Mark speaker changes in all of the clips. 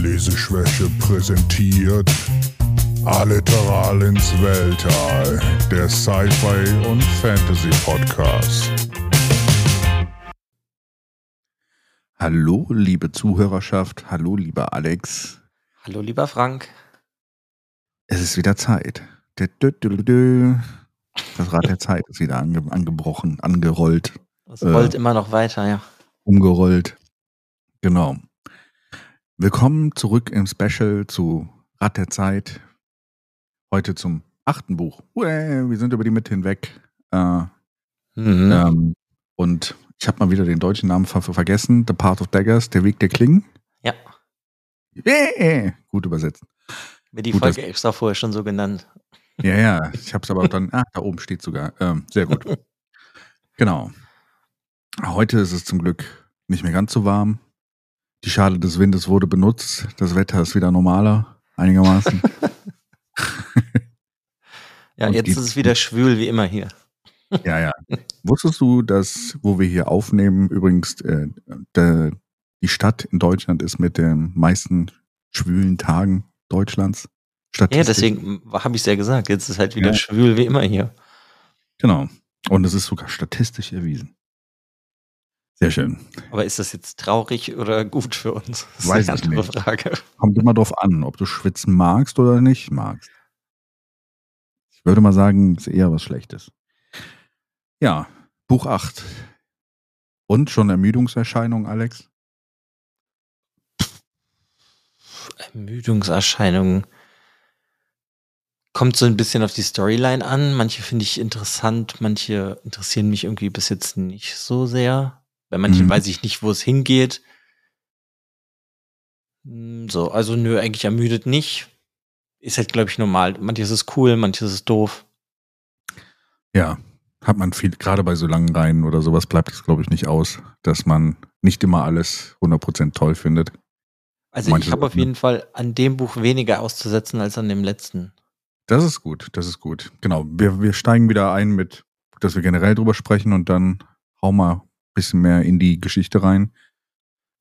Speaker 1: Leseschwäche präsentiert Alliteral ins Weltall, der Sci-Fi und Fantasy Podcast.
Speaker 2: Hallo, liebe Zuhörerschaft. Hallo, lieber Alex.
Speaker 3: Hallo, lieber Frank.
Speaker 2: Es ist wieder Zeit. Das Rad der Zeit ist wieder ange angebrochen, angerollt.
Speaker 3: Es rollt äh, immer noch weiter, ja.
Speaker 2: Umgerollt. Genau. Willkommen zurück im Special zu Rad der Zeit. Heute zum achten Buch. Uäh, wir sind über die Mitte hinweg. Äh, mhm. ähm, und ich habe mal wieder den deutschen Namen ver vergessen. The Path of Daggers, der Weg der Klingen.
Speaker 3: Ja.
Speaker 2: Yeah, gut übersetzt.
Speaker 3: Mir die gut, Folge extra vorher schon so genannt.
Speaker 2: Ja, ja, ich habe es aber dann, ah, da oben steht sogar. Ähm, sehr gut. genau. Heute ist es zum Glück nicht mehr ganz so warm. Die Schale des Windes wurde benutzt. Das Wetter ist wieder normaler, einigermaßen.
Speaker 3: ja, Und jetzt ist es wieder schwül wie immer hier.
Speaker 2: ja, ja. Wusstest du, dass, wo wir hier aufnehmen, übrigens äh, de, die Stadt in Deutschland ist mit den meisten schwülen Tagen Deutschlands?
Speaker 3: Ja, deswegen habe ich es ja gesagt. Jetzt ist es halt wieder ja. schwül wie immer hier.
Speaker 2: Genau. Und es ist sogar statistisch erwiesen. Sehr schön.
Speaker 3: Aber ist das jetzt traurig oder gut für uns?
Speaker 2: Das Weiß ist eine andere nicht. Frage. Kommt immer darauf an, ob du schwitzen magst oder nicht magst. Ich würde mal sagen, ist eher was Schlechtes. Ja, Buch 8. Und schon Ermüdungserscheinung, Alex?
Speaker 3: Ermüdungserscheinungen kommt so ein bisschen auf die Storyline an. Manche finde ich interessant, manche interessieren mich irgendwie bis jetzt nicht so sehr. Bei manchen mhm. weiß ich nicht, wo es hingeht. Hm, so, also nö, eigentlich ermüdet nicht. Ist halt, glaube ich, normal. Manches ist cool, manches ist doof.
Speaker 2: Ja, hat man viel, gerade bei so langen Reihen oder sowas bleibt es, glaube ich, nicht aus, dass man nicht immer alles 100% toll findet.
Speaker 3: Also Manche ich habe auf jeden Fall an dem Buch weniger auszusetzen als an dem letzten.
Speaker 2: Das ist gut, das ist gut. Genau, wir, wir steigen wieder ein mit, dass wir generell drüber sprechen und dann hau mal bisschen mehr in die Geschichte rein.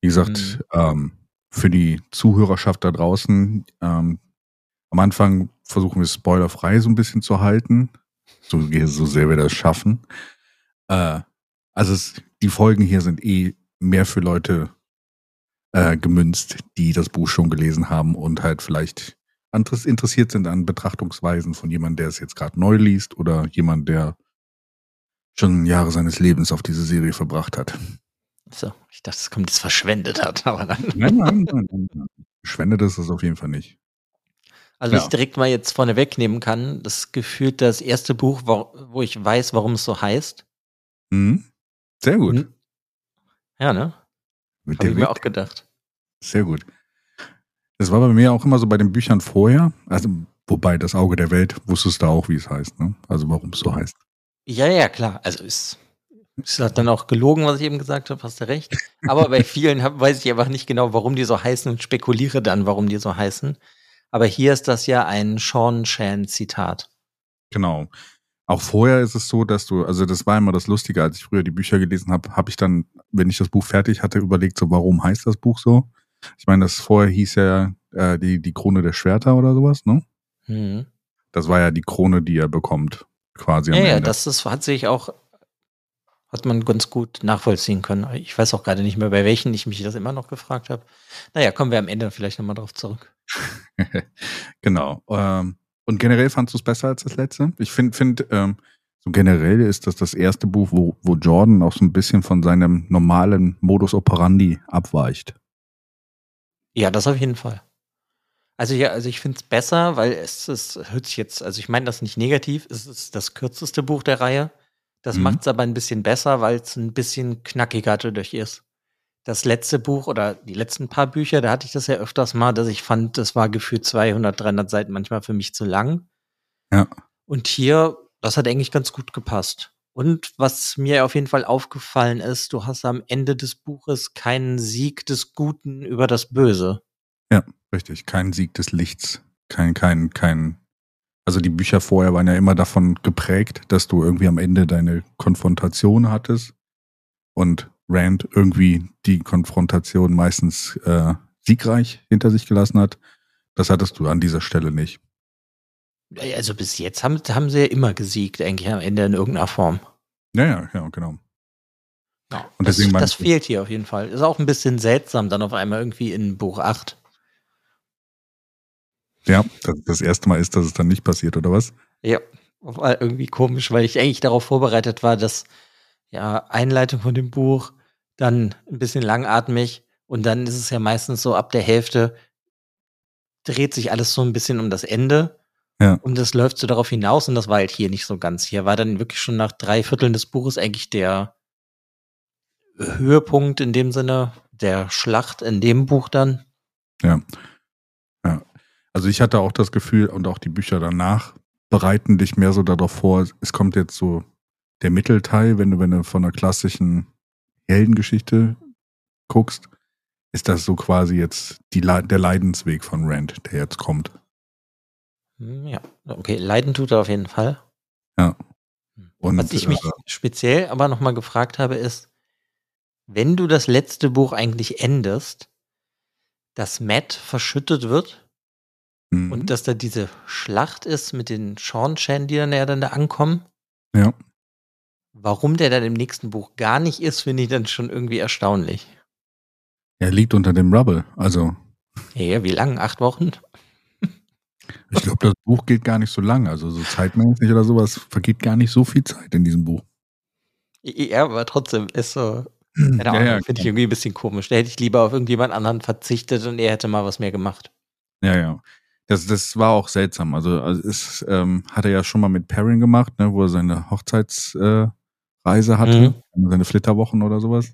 Speaker 2: Wie gesagt, mhm. ähm, für die Zuhörerschaft da draußen, ähm, am Anfang versuchen wir spoilerfrei so ein bisschen zu halten, so, so sehr wir das schaffen. Äh, also es, die Folgen hier sind eh mehr für Leute äh, gemünzt, die das Buch schon gelesen haben und halt vielleicht interessiert sind an Betrachtungsweisen von jemandem, der es jetzt gerade neu liest oder jemand, der schon Jahre seines Lebens auf diese Serie verbracht hat.
Speaker 3: So, ich dachte, es kommt jetzt verschwendet hat, aber dann.
Speaker 2: Nein, nein, nein, nein. Verschwendet ist es auf jeden Fall nicht.
Speaker 3: Also, ja. ich direkt mal jetzt vorne wegnehmen kann, das gefühlt das erste Buch, wo, wo ich weiß, warum es so heißt.
Speaker 2: Mhm. Sehr gut. Mhm.
Speaker 3: Ja, ne? Habe ich mir auch gedacht.
Speaker 2: Sehr gut. Das war bei mir auch immer so bei den Büchern vorher. Also, wobei das Auge der Welt wusstest du auch, wie es heißt, ne? Also warum es so heißt.
Speaker 3: Ja, ja, klar. Also ist, ist dann auch gelogen, was ich eben gesagt habe, hast du recht. Aber bei vielen hab, weiß ich einfach nicht genau, warum die so heißen und spekuliere dann, warum die so heißen. Aber hier ist das ja ein Sean Shan-Zitat.
Speaker 2: Genau. Auch vorher ist es so, dass du, also das war immer das Lustige, als ich früher die Bücher gelesen habe, habe ich dann, wenn ich das Buch fertig hatte, überlegt, so warum heißt das Buch so? Ich meine, das vorher hieß ja äh, die, die Krone der Schwerter oder sowas, ne? Mhm. Das war ja die Krone, die er bekommt quasi.
Speaker 3: Ja, ja, das ist, hat sich auch, hat man ganz gut nachvollziehen können. Ich weiß auch gerade nicht mehr, bei welchen ich mich das immer noch gefragt habe. Naja, kommen wir am Ende vielleicht nochmal drauf zurück.
Speaker 2: genau. Ähm, und generell fandst du es besser als das letzte? Ich finde, find, ähm, so generell ist das das erste Buch, wo, wo Jordan auch so ein bisschen von seinem normalen Modus operandi abweicht.
Speaker 3: Ja, das auf jeden Fall. Also ja, also ich finde es besser, weil es ist, hört sich jetzt, also ich meine das nicht negativ, es ist das kürzeste Buch der Reihe. Das mhm. macht es aber ein bisschen besser, weil es ein bisschen knackiger dadurch ist. Das letzte Buch oder die letzten paar Bücher, da hatte ich das ja öfters mal, dass ich fand, das war gefühlt 200, 300 Seiten manchmal für mich zu lang.
Speaker 2: Ja.
Speaker 3: Und hier, das hat eigentlich ganz gut gepasst. Und was mir auf jeden Fall aufgefallen ist, du hast am Ende des Buches keinen Sieg des Guten über das Böse.
Speaker 2: Ja, richtig. Kein Sieg des Lichts. Kein, kein, kein. Also die Bücher vorher waren ja immer davon geprägt, dass du irgendwie am Ende deine Konfrontation hattest und Rand irgendwie die Konfrontation meistens äh, siegreich hinter sich gelassen hat. Das hattest du an dieser Stelle nicht.
Speaker 3: Also bis jetzt haben, haben sie ja immer gesiegt, eigentlich am Ende in irgendeiner Form.
Speaker 2: Ja, ja, ja, genau.
Speaker 3: Ja, und das, das fehlt hier auf jeden Fall. Ist auch ein bisschen seltsam, dann auf einmal irgendwie in Buch 8.
Speaker 2: Ja, das, das erste Mal ist, dass es dann nicht passiert, oder was?
Speaker 3: Ja, war irgendwie komisch, weil ich eigentlich darauf vorbereitet war, dass ja Einleitung von dem Buch, dann ein bisschen langatmig und dann ist es ja meistens so ab der Hälfte dreht sich alles so ein bisschen um das Ende. Ja. Und das läuft so darauf hinaus und das war halt hier nicht so ganz. Hier war dann wirklich schon nach drei Vierteln des Buches eigentlich der Höhepunkt in dem Sinne, der Schlacht in dem Buch dann.
Speaker 2: Ja. Also ich hatte auch das Gefühl und auch die Bücher danach bereiten dich mehr so darauf vor, es kommt jetzt so der Mittelteil, wenn du, wenn du von einer klassischen Heldengeschichte guckst, ist das so quasi jetzt die, der Leidensweg von Rand, der jetzt kommt.
Speaker 3: Hm, ja, okay, leiden tut er auf jeden Fall.
Speaker 2: Ja.
Speaker 3: Hm. Und, Was ich mich äh, speziell aber nochmal gefragt habe, ist, wenn du das letzte Buch eigentlich endest, dass Matt verschüttet wird mhm. und dass da diese Schlacht ist mit den Sean-Chan, die dann ja dann da ankommen.
Speaker 2: Ja.
Speaker 3: Warum der dann im nächsten Buch gar nicht ist, finde ich dann schon irgendwie erstaunlich.
Speaker 2: Er liegt unter dem Rubble, also.
Speaker 3: Ja, wie lang? Acht Wochen?
Speaker 2: Ich glaube, das Buch geht gar nicht so lang. Also so zeitmäßig oder sowas vergeht gar nicht so viel Zeit in diesem Buch.
Speaker 3: Ja, aber trotzdem ist so. Ja, ja, finde ich irgendwie ein bisschen komisch. Da hätte ich lieber auf irgendjemand anderen verzichtet und er hätte mal was mehr gemacht.
Speaker 2: Ja, ja. Das, das war auch seltsam. Also, also es ähm, hat er ja schon mal mit Perrin gemacht, ne, wo er seine Hochzeitsreise äh, hatte, mhm. seine Flitterwochen oder sowas.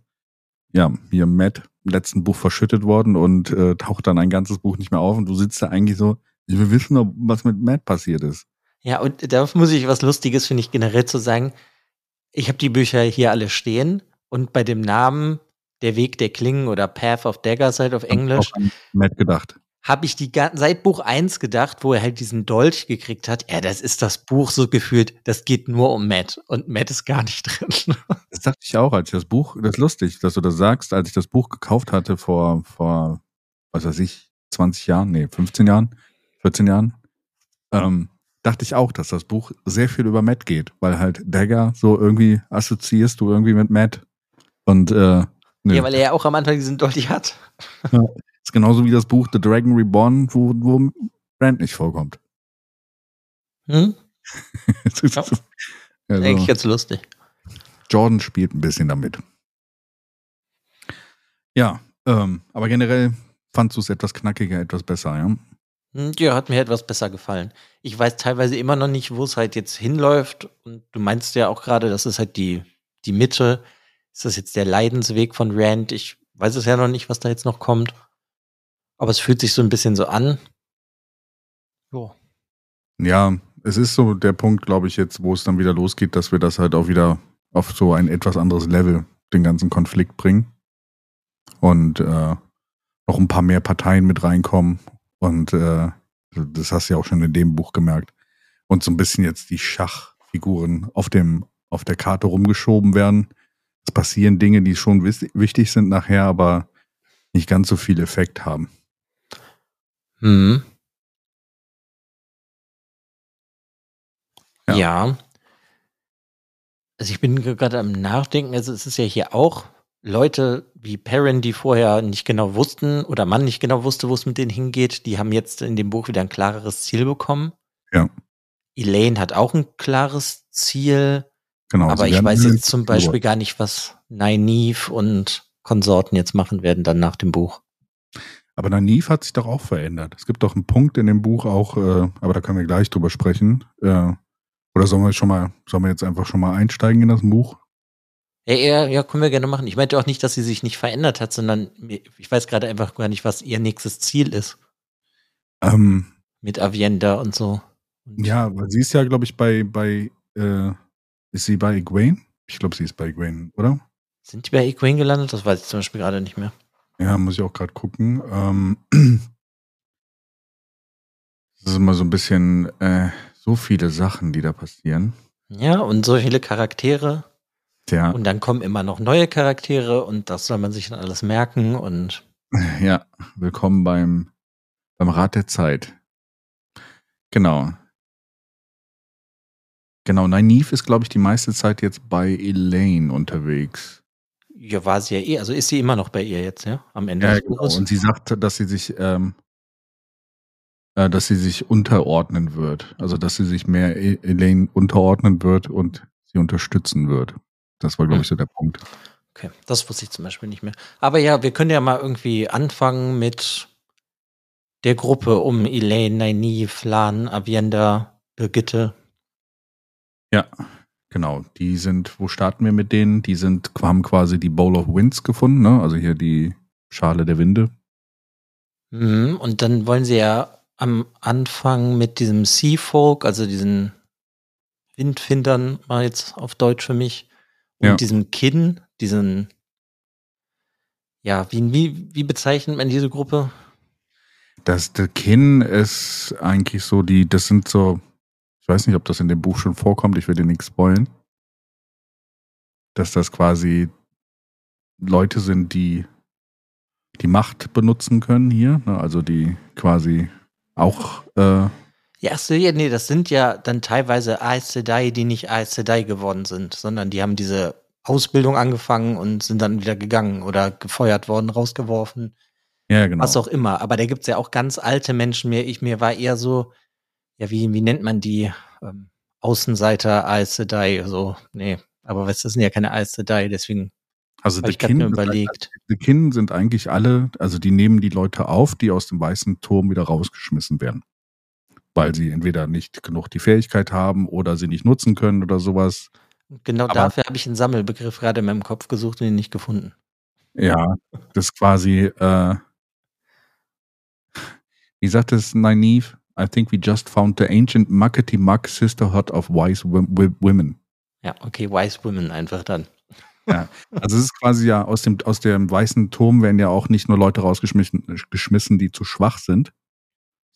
Speaker 2: Ja, hier Matt im letzten Buch verschüttet worden und äh, taucht dann ein ganzes Buch nicht mehr auf und du sitzt da eigentlich so, wir wissen doch, was mit Matt passiert ist.
Speaker 3: Ja, und da muss ich was Lustiges, finde ich, generell zu sagen. Ich habe die Bücher hier alle stehen und bei dem Namen Der Weg der Klingen oder Path of Daggers halt auf Englisch.
Speaker 2: Matt gedacht
Speaker 3: habe ich die seit Buch 1 gedacht, wo er halt diesen Dolch gekriegt hat. Ja, das ist das Buch so gefühlt, das geht nur um Matt und Matt ist gar nicht drin.
Speaker 2: Das dachte ich auch, als ich das Buch, das ist lustig, dass du das sagst, als ich das Buch gekauft hatte vor, vor, was weiß ich, 20 Jahren, nee, 15 Jahren, 14 Jahren, ähm, dachte ich auch, dass das Buch sehr viel über Matt geht, weil halt Dagger so irgendwie assoziierst du irgendwie mit Matt und äh,
Speaker 3: nö. Ja, weil er ja auch am Anfang diesen Dolch hat.
Speaker 2: Ja. Ist genauso wie das Buch The Dragon Reborn, wo, wo Brand nicht vorkommt.
Speaker 3: Hm? ja. also, Eigentlich jetzt lustig.
Speaker 2: Jordan spielt ein bisschen damit. Ja, ähm, aber generell fandst du es etwas knackiger, etwas besser, ja?
Speaker 3: Hm, ja, hat mir etwas besser gefallen. Ich weiß teilweise immer noch nicht, wo es halt jetzt hinläuft. Und du meinst ja auch gerade, das ist halt die, die Mitte. Ist das jetzt der Leidensweg von Rand? Ich weiß es ja noch nicht, was da jetzt noch kommt. Aber es fühlt sich so ein bisschen so an.
Speaker 2: Jo. Ja, es ist so der Punkt, glaube ich, jetzt, wo es dann wieder losgeht, dass wir das halt auch wieder auf so ein etwas anderes Level, den ganzen Konflikt bringen. Und äh, noch ein paar mehr Parteien mit reinkommen. Und äh, das hast du ja auch schon in dem Buch gemerkt. Und so ein bisschen jetzt die Schachfiguren auf dem, auf der Karte rumgeschoben werden. Es passieren Dinge, die schon wichtig sind nachher, aber nicht ganz so viel Effekt haben.
Speaker 3: Mhm. Ja. ja. Also ich bin gerade am Nachdenken, also es ist ja hier auch Leute wie Perrin, die vorher nicht genau wussten oder man nicht genau wusste, wo es mit denen hingeht, die haben jetzt in dem Buch wieder ein klareres Ziel bekommen.
Speaker 2: Ja.
Speaker 3: Elaine hat auch ein klares Ziel. Genau. Aber ich weiß jetzt zum Beispiel gar nicht, was Nynaeve und Konsorten jetzt machen werden dann nach dem Buch.
Speaker 2: Aber Naiv hat sich doch auch verändert. Es gibt doch einen Punkt in dem Buch auch, äh, aber da können wir gleich drüber sprechen. Äh, oder sollen wir schon mal, sollen wir jetzt einfach schon mal einsteigen in das Buch?
Speaker 3: Ja, ja, ja, können wir gerne machen. Ich meinte auch nicht, dass sie sich nicht verändert hat, sondern ich weiß gerade einfach gar nicht, was ihr nächstes Ziel ist.
Speaker 2: Ähm,
Speaker 3: Mit Avienda und so.
Speaker 2: Ja, weil sie ist ja, glaube ich, bei, bei, äh, ist sie bei Egwene? Ich glaube, sie ist bei Egwene, oder?
Speaker 3: Sind die bei Egwene gelandet? Das weiß ich zum Beispiel gerade nicht mehr.
Speaker 2: Ja, muss ich auch gerade gucken. Ähm, das ist immer so ein bisschen äh, so viele Sachen, die da passieren.
Speaker 3: Ja, und so viele Charaktere.
Speaker 2: Ja.
Speaker 3: Und dann kommen immer noch neue Charaktere und das soll man sich dann alles merken und.
Speaker 2: Ja, willkommen beim, beim Rat der Zeit. Genau. Genau, Nynaeve ist, glaube ich, die meiste Zeit jetzt bei Elaine unterwegs.
Speaker 3: Ja, war sie ja eh, also ist sie immer noch bei ihr jetzt, ja, am Ende
Speaker 2: Ja, genau. Und sie sagt, dass sie sich, ähm, äh, dass sie sich unterordnen wird. Also, dass sie sich mehr E- Elaine unterordnen wird und sie unterstützen wird. Das war, glaube ich, so der Punkt.
Speaker 3: Okay, das wusste ich zum Beispiel nicht mehr. Aber ja, wir können ja mal irgendwie anfangen mit der Gruppe um Elaine, Nynaeve, Lan, Avienda, Birgitte.
Speaker 2: Ja, genau. Die sind, wo starten wir mit denen? Die sind, haben quasi die Bowl of Winds gefunden, ne? Also hier die Schale der Winde.
Speaker 3: Mhm, Und dann wollen sie ja am Anfang mit diesem Sea Folk, also diesen Windfindern, mal jetzt auf Deutsch für mich, und
Speaker 2: Ja.
Speaker 3: diesem Kinn, diesen, ja, wie, wie, wie bezeichnet man diese Gruppe?
Speaker 2: Das The Kin ist eigentlich so die, das sind so, ich weiß nicht, ob das in dem Buch schon vorkommt, ich will dir nichts spoilen. Dass das quasi Leute sind, die die Macht benutzen können hier, ne? also die quasi auch, äh,
Speaker 3: Ja, ach so, ja, nee, das sind ja dann teilweise Aes Sedai, die nicht Aes Sedai geworden sind, sondern die haben diese Ausbildung angefangen und sind dann wieder gegangen oder gefeuert worden, rausgeworfen,
Speaker 2: ja genau.
Speaker 3: was auch immer. Aber da gibt's ja auch ganz alte Menschen. Mir, ich, mir war eher so, ja, wie, wie nennt man die? Ähm, Außenseiter Aes Sedai, so, nee. Aber was, das sind ja keine Aes Sedai, deswegen
Speaker 2: Also
Speaker 3: habe
Speaker 2: The
Speaker 3: ich gerade
Speaker 2: Kin,
Speaker 3: nur überlegt.
Speaker 2: The Kin sind eigentlich alle, also die nehmen die Leute auf, die aus dem weißen Turm wieder rausgeschmissen werden. Weil sie entweder nicht genug die Fähigkeit haben oder sie nicht nutzen können oder sowas.
Speaker 3: Genau
Speaker 2: Aber-
Speaker 3: dafür habe ich einen Sammelbegriff gerade in meinem Kopf gesucht und ihn nicht gefunden.
Speaker 2: Ja, das ist quasi, äh, wie sagt es Nynaeve? I think we just found the ancient Muckety Muck Sisterhood of Wise Wom- Wi- Women.
Speaker 3: Ja, okay, Wise Women einfach dann.
Speaker 2: Also es ist quasi ja aus dem, aus dem weißen Turm werden ja auch nicht nur Leute rausgeschmissen, geschmissen, die zu schwach sind,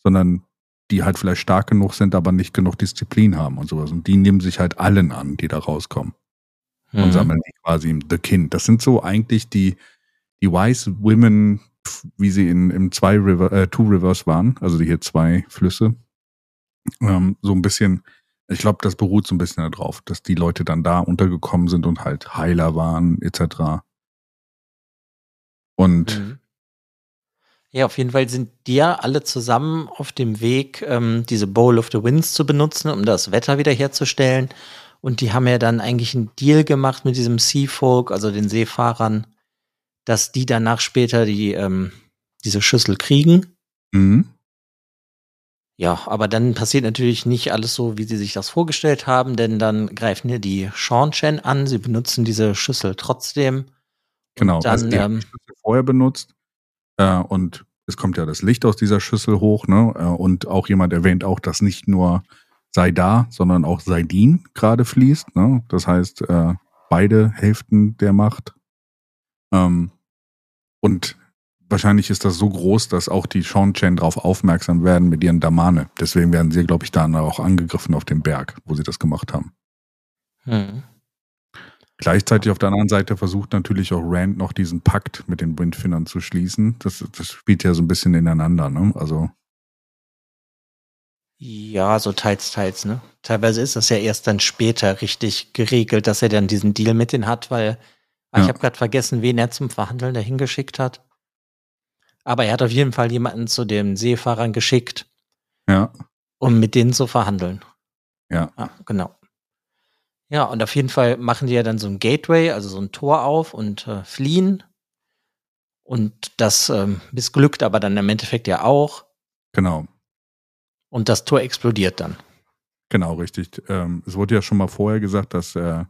Speaker 2: sondern die halt vielleicht stark genug sind, aber nicht genug Disziplin haben und sowas. Und die nehmen sich halt allen an, die da rauskommen. und
Speaker 3: Mhm.
Speaker 2: sammeln die quasi im The Kind. Das sind so eigentlich die, die Wise Women, wie sie in, im zwei River, äh, Two Rivers waren, also hier zwei Flüsse. Ähm, so ein bisschen, ich glaube, das beruht so ein bisschen darauf, dass die Leute dann da untergekommen sind und halt Heiler waren, etc. Und
Speaker 3: Mhm. Ja, auf jeden Fall sind die ja alle zusammen auf dem Weg, ähm, diese Bowl of the Winds zu benutzen, um das Wetter wiederherzustellen. Und die haben ja dann eigentlich einen Deal gemacht mit diesem Sea Folk, also den Seefahrern, dass die danach später die, ähm, diese Schüssel kriegen.
Speaker 2: mhm.
Speaker 3: Ja, aber dann passiert natürlich nicht alles so, wie sie sich das vorgestellt haben, denn dann greifen hier die Sean-Chen an, sie benutzen diese Schüssel trotzdem.
Speaker 2: genau,
Speaker 3: dann,
Speaker 2: also die haben
Speaker 3: ähm,
Speaker 2: die Schüssel vorher benutzt äh, und es kommt ja das Licht aus dieser Schüssel hoch, ne? Äh, und auch jemand erwähnt auch, dass nicht nur sei da, sondern auch Seidin gerade fließt. Ne? Das heißt, äh, beide Hälften der Macht. Ähm, und wahrscheinlich ist das so groß, dass auch die Sean Chen darauf aufmerksam werden mit ihren Damane. Deswegen werden sie, glaube ich, dann auch angegriffen auf dem Berg, wo sie das gemacht haben.
Speaker 3: Hm.
Speaker 2: Gleichzeitig auf der anderen Seite versucht natürlich auch Rand noch diesen Pakt mit den Windfinnern zu schließen. Das, das spielt ja so ein bisschen ineinander, ne? Also,
Speaker 3: Ja, so teils, teils, ne? Teilweise ist das ja erst dann später richtig geregelt, dass er dann diesen Deal mit denen hat, weil
Speaker 2: Ja.
Speaker 3: ich habe gerade vergessen, wen er zum Verhandeln dahin geschickt hat. Aber er hat auf jeden Fall jemanden zu den Seefahrern geschickt,
Speaker 2: ja,
Speaker 3: um mit denen zu verhandeln.
Speaker 2: ja,
Speaker 3: Ja, genau. Ja, und auf jeden Fall machen die ja dann so ein Gateway, also so ein Tor auf und äh, fliehen. Und das ähm, missglückt aber dann im Endeffekt ja auch.
Speaker 2: genau.
Speaker 3: Und das Tor explodiert dann.
Speaker 2: Genau, richtig. Ähm, es wurde ja schon mal vorher gesagt, dass äh,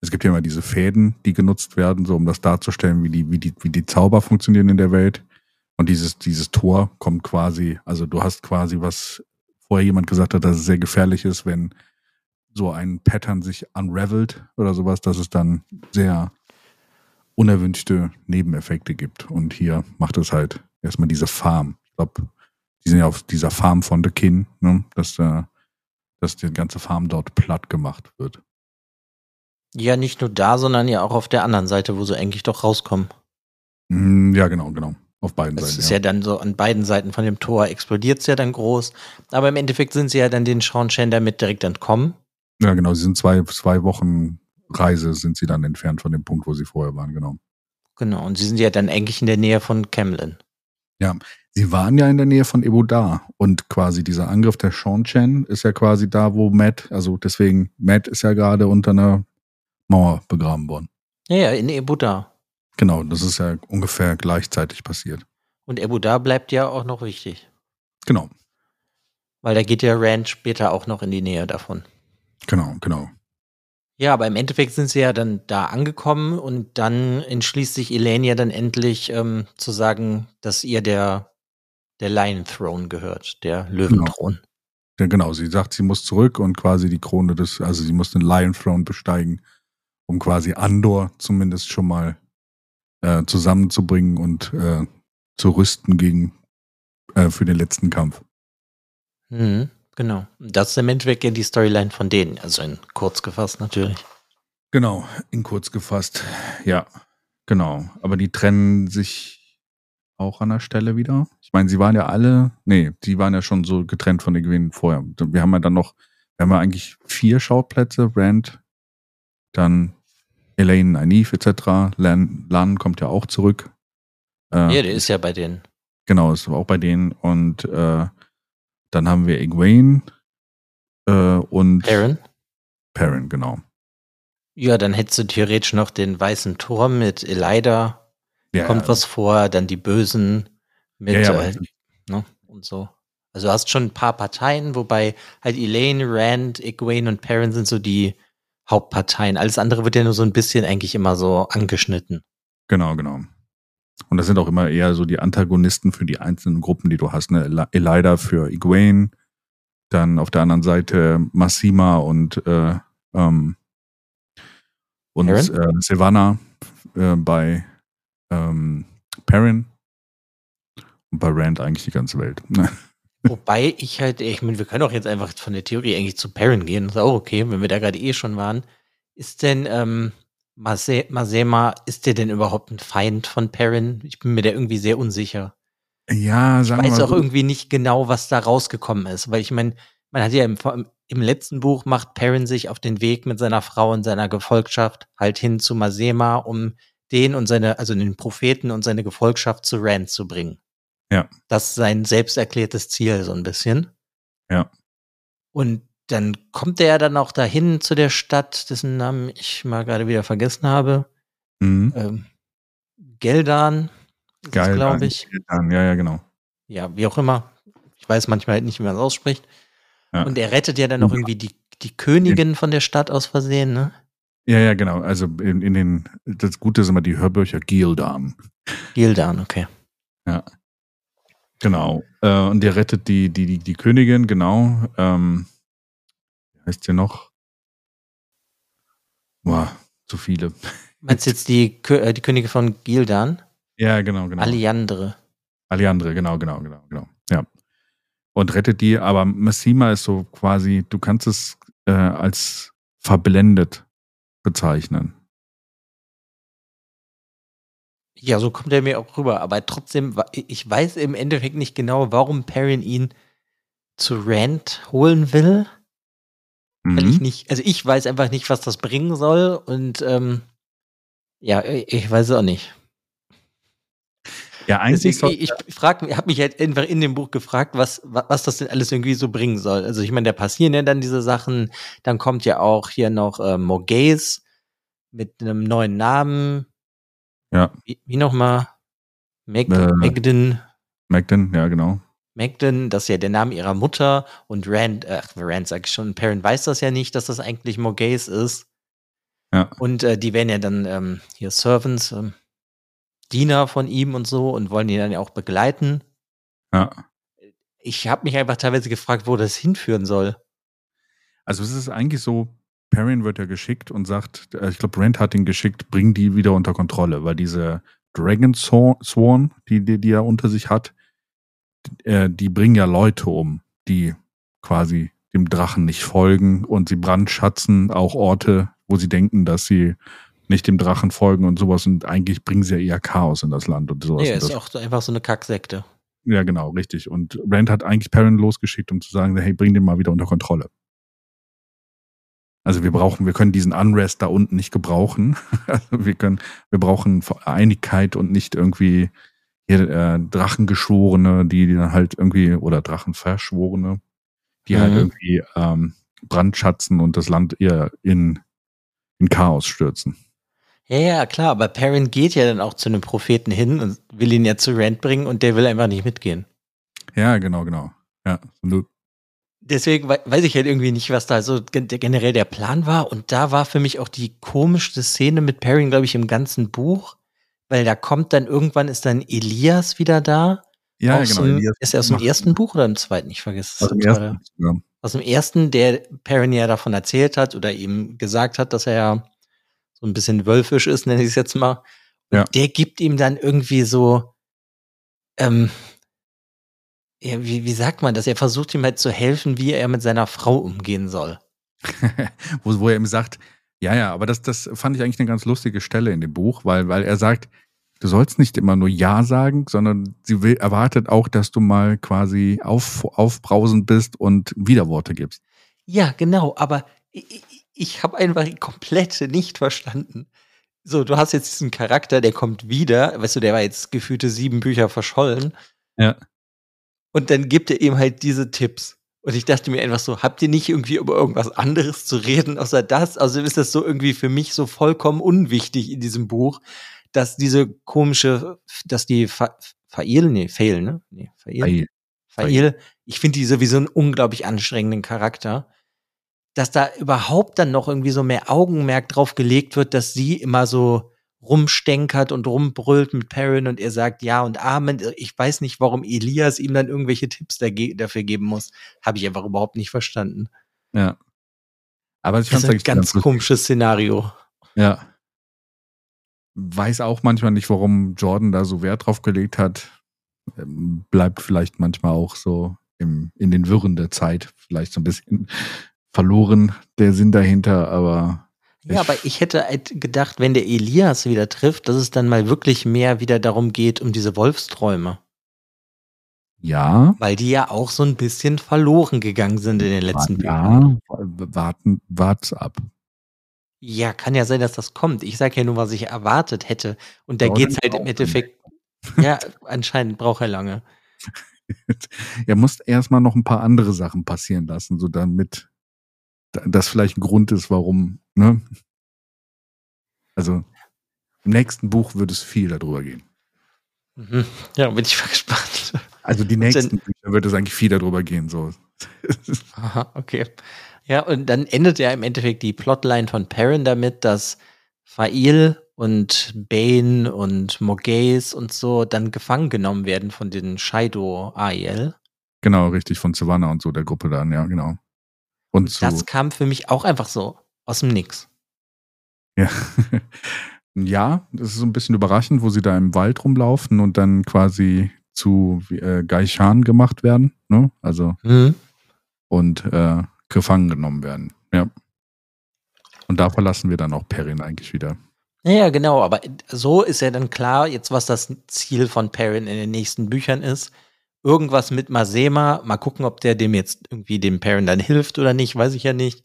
Speaker 2: es gibt ja immer diese Fäden, die genutzt werden, so um das darzustellen, wie die, wie die, wie die Zauber funktionieren in der Welt. Und dieses, dieses Tor kommt quasi, also du hast quasi, was vorher jemand gesagt hat, dass es sehr gefährlich ist, wenn so ein Pattern sich unravelt oder sowas, dass es dann sehr unerwünschte Nebeneffekte gibt. Und hier macht es halt erstmal diese Farm. Ich glaube, die sind ja auf dieser Farm von The Kin, ne? dass, äh, dass die ganze Farm dort platt gemacht wird.
Speaker 3: Ja, nicht nur da, sondern ja auch auf der anderen Seite, wo sie eigentlich doch rauskommen.
Speaker 2: Mm, Ja, genau, genau. Auf beiden
Speaker 3: Das
Speaker 2: Seiten.
Speaker 3: ist ja dann so an beiden Seiten von dem Tor explodiert es ja dann groß. Aber im Endeffekt sind sie ja dann den Chen damit direkt entkommen.
Speaker 2: Ja, genau. Sie sind zwei, zwei Wochen Reise sind sie dann entfernt von dem Punkt, wo sie vorher waren, genau.
Speaker 3: Genau. Und sie sind ja dann eigentlich in der Nähe von Camlin.
Speaker 2: Sie waren ja in der Nähe von Ebouda und quasi dieser Angriff der Sean Chen ist ja quasi da, wo Matt, also deswegen, Matt ist ja gerade unter einer Mauer begraben worden.
Speaker 3: Ja, ja, in Ebuda.
Speaker 2: Genau, das ist ja ungefähr gleichzeitig passiert.
Speaker 3: Und Ebuda bleibt ja auch noch wichtig.
Speaker 2: Genau,
Speaker 3: Weil da geht der Ranch später auch noch in die Nähe davon.
Speaker 2: genau, genau.
Speaker 3: Ja, aber im Endeffekt sind sie ja dann da angekommen und dann entschließt sich Elaine ja dann endlich ähm, zu sagen, dass ihr der, der Lion Throne gehört, der Löwenthron.
Speaker 2: Ja, genau, sie sagt, sie muss zurück und quasi die Krone des, also sie muss den Lion Throne besteigen, um quasi Andor zumindest schon mal äh, zusammenzubringen und äh, zu rüsten gegen äh, für den letzten Kampf.
Speaker 3: Mhm, genau. Das ist im Endeffekt ja die Storyline von denen, also in kurz gefasst natürlich.
Speaker 2: Genau, in kurz gefasst. Ja, genau. Aber die trennen sich auch an der Stelle wieder. Ich meine, sie waren ja alle, nee, die waren ja schon so getrennt von den Gewinnen vorher. Wir haben ja dann noch, wir haben ja eigentlich vier Schauplätze, Rand, dann Elaine, Nynaeve etc. Lan, Lan kommt ja auch zurück. Äh,
Speaker 3: Ja, der ist ja bei denen.
Speaker 2: Genau, ist auch bei denen. Und äh, dann haben wir Egwene äh, und
Speaker 3: Aaron?
Speaker 2: Perrin, genau.
Speaker 3: Ja, dann hättest du theoretisch noch den weißen Turm mit Elida.
Speaker 2: Ja,
Speaker 3: Kommt was vor, dann die Bösen mit
Speaker 2: ja, ja,
Speaker 3: äh, ne, und so. Also du hast schon ein paar Parteien, wobei halt Elaine, Rand, Egwene und Perrin sind so die Hauptparteien. Alles andere wird ja nur so ein bisschen eigentlich immer so angeschnitten.
Speaker 2: Genau, genau. Und das sind auch immer eher so die Antagonisten für die einzelnen Gruppen, die du hast. Ne? Eli- Elida für Egwene, dann auf der anderen Seite Massima und äh, ähm, und äh, Silvana äh, bei ähm, Perrin und bei Rand eigentlich die ganze Welt.
Speaker 3: Wobei ich halt, ich meine, wir können auch jetzt einfach von der Theorie eigentlich zu Perrin gehen. Das ist auch okay, wenn wir da gerade eh schon waren. Ist denn ähm, Mase Masema, ist der denn überhaupt ein Feind von Perrin? Ich bin mir da irgendwie sehr unsicher.
Speaker 2: Ja,
Speaker 3: Ich
Speaker 2: sagen wir
Speaker 3: weiß auch
Speaker 2: so.
Speaker 3: irgendwie nicht genau, was da rausgekommen ist, weil ich meine, man hat ja im, im letzten Buch macht Perrin sich auf den Weg mit seiner Frau und seiner Gefolgschaft halt hin zu Masema, um den und seine, also den Propheten und seine Gefolgschaft zu Rand zu bringen.
Speaker 2: Ja.
Speaker 3: Das ist sein selbst erklärtes Ziel, so ein bisschen.
Speaker 2: Ja.
Speaker 3: Und dann kommt er ja dann auch dahin zu der Stadt, dessen Namen ich mal gerade wieder vergessen habe.
Speaker 2: Mhm.
Speaker 3: Ähm, Geldan, glaube ich.
Speaker 2: Dann, ja, ja, genau.
Speaker 3: Ja, wie auch immer. Ich weiß manchmal halt nicht, wie man es ausspricht.
Speaker 2: Ja.
Speaker 3: Und er rettet ja dann auch
Speaker 2: Ja.
Speaker 3: irgendwie die, die Königin von der Stadt aus Versehen, ne?
Speaker 2: Ja, ja, genau. Also in, in den, das Gute sind immer die Hörbücher Gildan.
Speaker 3: Gildan, okay.
Speaker 2: Genau. Äh, und der rettet die, die, die, die Königin, genau. Ähm, wie heißt sie noch? Boah, zu viele.
Speaker 3: Meinst du jetzt die, Kö äh, die Königin von Gildan?
Speaker 2: Ja, genau, genau.
Speaker 3: Alliandre.
Speaker 2: Alliandre, genau, genau, genau, genau. Ja. Und rettet die, aber Massima ist so quasi, du kannst es äh, als verblendet bezeichnen.
Speaker 3: Ja, so kommt er mir auch rüber. Aber trotzdem, ich weiß im Endeffekt nicht genau, warum Perrin ihn zu Rand holen will. Weil
Speaker 2: Mhm.
Speaker 3: ich nicht, also ich weiß einfach nicht, was das bringen soll. Und ähm, ja, ich weiß es auch nicht.
Speaker 2: Ja, eigentlich
Speaker 3: Deswegen, ich ich frage, habe mich halt einfach in dem Buch gefragt, was, wa- was das denn alles irgendwie so bringen soll. Also ich meine, da passieren ja dann diese Sachen. Dann kommt ja auch hier noch äh, Morgaze mit einem neuen Namen.
Speaker 2: Ja.
Speaker 3: Wie, wie nochmal? Meg
Speaker 2: Äh.
Speaker 3: Megden.
Speaker 2: Magden, ja, genau.
Speaker 3: Megden, das ist ja der Name ihrer Mutter. Und Rand, ach, Rand sag ich schon, Perrin weiß das ja nicht, dass das eigentlich Morgaze ist.
Speaker 2: Ja.
Speaker 3: Und äh, die werden ja dann ähm, hier Servants, ähm, Diener von ihm und so und wollen ihn dann ja auch begleiten.
Speaker 2: Ja.
Speaker 3: Ich habe mich einfach teilweise gefragt, wo das hinführen soll.
Speaker 2: Also es ist eigentlich so, Perrin wird ja geschickt und sagt, äh, ich glaube, Rand hat ihn geschickt, bring die wieder unter Kontrolle, weil diese Dragon Sworn, die, die, die er unter sich hat, äh, die bringen ja Leute um, die quasi dem Drachen nicht folgen und sie brandschatzen auch Orte, wo sie denken, dass sie nicht dem Drachen folgen und sowas und eigentlich bringen sie ja eher Chaos in das Land und sowas.
Speaker 3: Nee,
Speaker 2: und
Speaker 3: ist auch so einfach so eine Kacksekte.
Speaker 2: ja, genau, richtig. Und Rand hat eigentlich Perrin losgeschickt, um zu sagen, hey, bring den mal wieder unter Kontrolle. Also wir brauchen, wir können diesen Unrest da unten nicht gebrauchen. Also wir können, wir brauchen Einigkeit und nicht irgendwie hier äh, Drachengeschworene, die, die dann halt irgendwie, oder Drachenverschworene, die halt
Speaker 3: Mhm.
Speaker 2: irgendwie ähm, brandschatzen und das Land eher in, in Chaos stürzen.
Speaker 3: Ja, ja, klar, aber Perrin geht ja dann auch zu einem Propheten hin und will ihn ja zu Rand bringen und der will einfach nicht mitgehen.
Speaker 2: Ja, genau, genau. Ja, so,
Speaker 3: Deswegen wei- weiß ich halt irgendwie nicht, was da so generell der Plan war. Und da war für mich auch die komischste Szene mit Perrin, glaube ich, im ganzen Buch. Weil da kommt dann irgendwann ist dann Elias wieder da.
Speaker 2: ja,
Speaker 3: aus
Speaker 2: genau.
Speaker 3: Dem,
Speaker 2: Elias
Speaker 3: ist er aus dem ersten Buch oder im zweiten? Ich vergesse es.
Speaker 2: Aus dem ersten. Ja.
Speaker 3: Aus dem ersten, der Perrin ja davon erzählt hat oder ihm gesagt hat, dass er ja so ein bisschen wölfisch ist, nenne ich es jetzt mal. Und
Speaker 2: Ja.
Speaker 3: der gibt ihm dann irgendwie so, ähm, ja, wie, wie sagt man das? Er versucht ihm halt zu helfen, wie er mit seiner Frau umgehen soll.
Speaker 2: wo, wo er ihm sagt, ja, ja, aber das, das fand ich eigentlich eine ganz lustige Stelle in dem Buch, weil, weil er sagt, du sollst nicht immer nur Ja sagen, sondern sie will, erwartet auch, dass du mal quasi auf, aufbrausend bist und Widerworte gibst.
Speaker 3: Ja, genau, aber ich, ich, habe einfach komplett nicht verstanden. So, du hast jetzt diesen Charakter, der kommt wieder, weißt du, der war jetzt gefühlte sieben Bücher verschollen.
Speaker 2: Ja.
Speaker 3: Und dann gibt er ihm halt diese Tipps. Und ich dachte mir einfach so, habt ihr nicht irgendwie über irgendwas anderes zu reden, außer das? Also ist das so irgendwie für mich so vollkommen unwichtig in diesem Buch, dass diese komische, dass die Fa Fail, nee, Fail, ne? Nee, Fail.
Speaker 2: Ei.
Speaker 3: Fail, ich finde die sowieso einen unglaublich anstrengenden Charakter, dass da überhaupt dann noch irgendwie so mehr Augenmerk drauf gelegt wird, dass sie immer so rumstenkert und rumbrüllt mit Perrin und er sagt ja und Amen. Ich weiß nicht, warum Elias ihm dann irgendwelche Tipps dafür geben muss. Habe ich einfach überhaupt nicht verstanden.
Speaker 2: Ja. Aber ich
Speaker 3: Das
Speaker 2: fand
Speaker 3: ist ein ganz
Speaker 2: lustig.
Speaker 3: komisches Szenario.
Speaker 2: Ja. Weiß auch manchmal nicht, warum Jordan da so Wert drauf gelegt hat. Ähm, Bleibt vielleicht manchmal auch so im, in den Wirren der Zeit vielleicht so ein bisschen verloren, der Sinn dahinter, aber
Speaker 3: Ja, aber ich hätte halt gedacht, wenn der Elias wieder trifft, dass es dann mal wirklich mehr wieder darum geht, um diese Wolfsträume.
Speaker 2: ja.
Speaker 3: Weil die ja auch so ein bisschen verloren gegangen sind in den letzten Büchern.
Speaker 2: Ja, warten, wart's ab.
Speaker 3: Ja, kann ja sein, dass das kommt. Ich sage ja nur, was ich erwartet hätte. Und da
Speaker 2: Jordan
Speaker 3: geht's halt im Endeffekt. Ja, anscheinend braucht er lange.
Speaker 2: er muss erstmal noch ein paar andere Sachen passieren lassen, so damit da- das vielleicht ein Grund ist, warum, ne? Also im nächsten Buch wird es viel darüber gehen.
Speaker 3: Mhm. Ja, bin ich mal gespannt.
Speaker 2: Also die nächsten Bücher wird es eigentlich viel darüber gehen, so.
Speaker 3: Aha, okay. Ja, und dann endet ja im Endeffekt die Plotline von Perrin damit, dass Fail und Bane und Morghese und so dann gefangen genommen werden von den Shaido Aiel.
Speaker 2: genau, richtig, von Savannah und so, der Gruppe dann, ja, genau. Und so,
Speaker 3: Das kam für mich auch einfach so aus dem Nix.
Speaker 2: ja. ja, das ist so ein bisschen überraschend, wo sie da im Wald rumlaufen und dann quasi zu äh, Gaishan gemacht werden, ne? Also
Speaker 3: Mhm.
Speaker 2: und äh, gefangen genommen werden. Ja. Und da verlassen wir dann auch Perrin eigentlich wieder.
Speaker 3: Ja, ja, genau, aber so ist ja dann klar, jetzt was das Ziel von Perrin in den nächsten Büchern ist. Irgendwas mit Masema, mal gucken, ob der dem jetzt irgendwie dem Perrin dann hilft oder nicht, weiß ich ja nicht.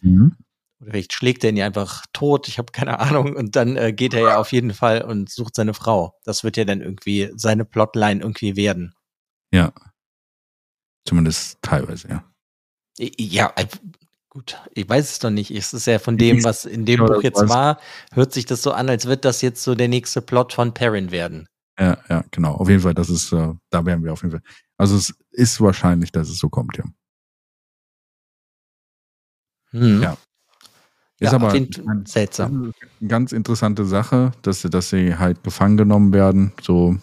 Speaker 3: Oder vielleicht schlägt er ihn ja einfach tot, ich habe keine Ahnung. Und dann äh, geht er ja auf jeden Fall und sucht seine Frau. Das wird ja dann irgendwie seine Plotline irgendwie werden.
Speaker 2: Ja. Zumindest teilweise, ja.
Speaker 3: Ja, äh, gut, ich weiß es doch nicht. Es ist ja von dem, was in dem
Speaker 2: Ja,
Speaker 3: Buch jetzt war, hört sich das so an, als wird das jetzt so der nächste Plot von Perrin werden.
Speaker 2: Ja, ja, genau. Auf jeden Fall, das ist, äh, da wären wir auf jeden Fall. Also es ist wahrscheinlich, dass es so kommt, ja.
Speaker 3: Hm.
Speaker 2: Ja. Ist
Speaker 3: Ja,
Speaker 2: aber ein-
Speaker 3: seltsam.
Speaker 2: eine ganz interessante Sache, dass, sie- dass sie halt gefangen genommen werden. So.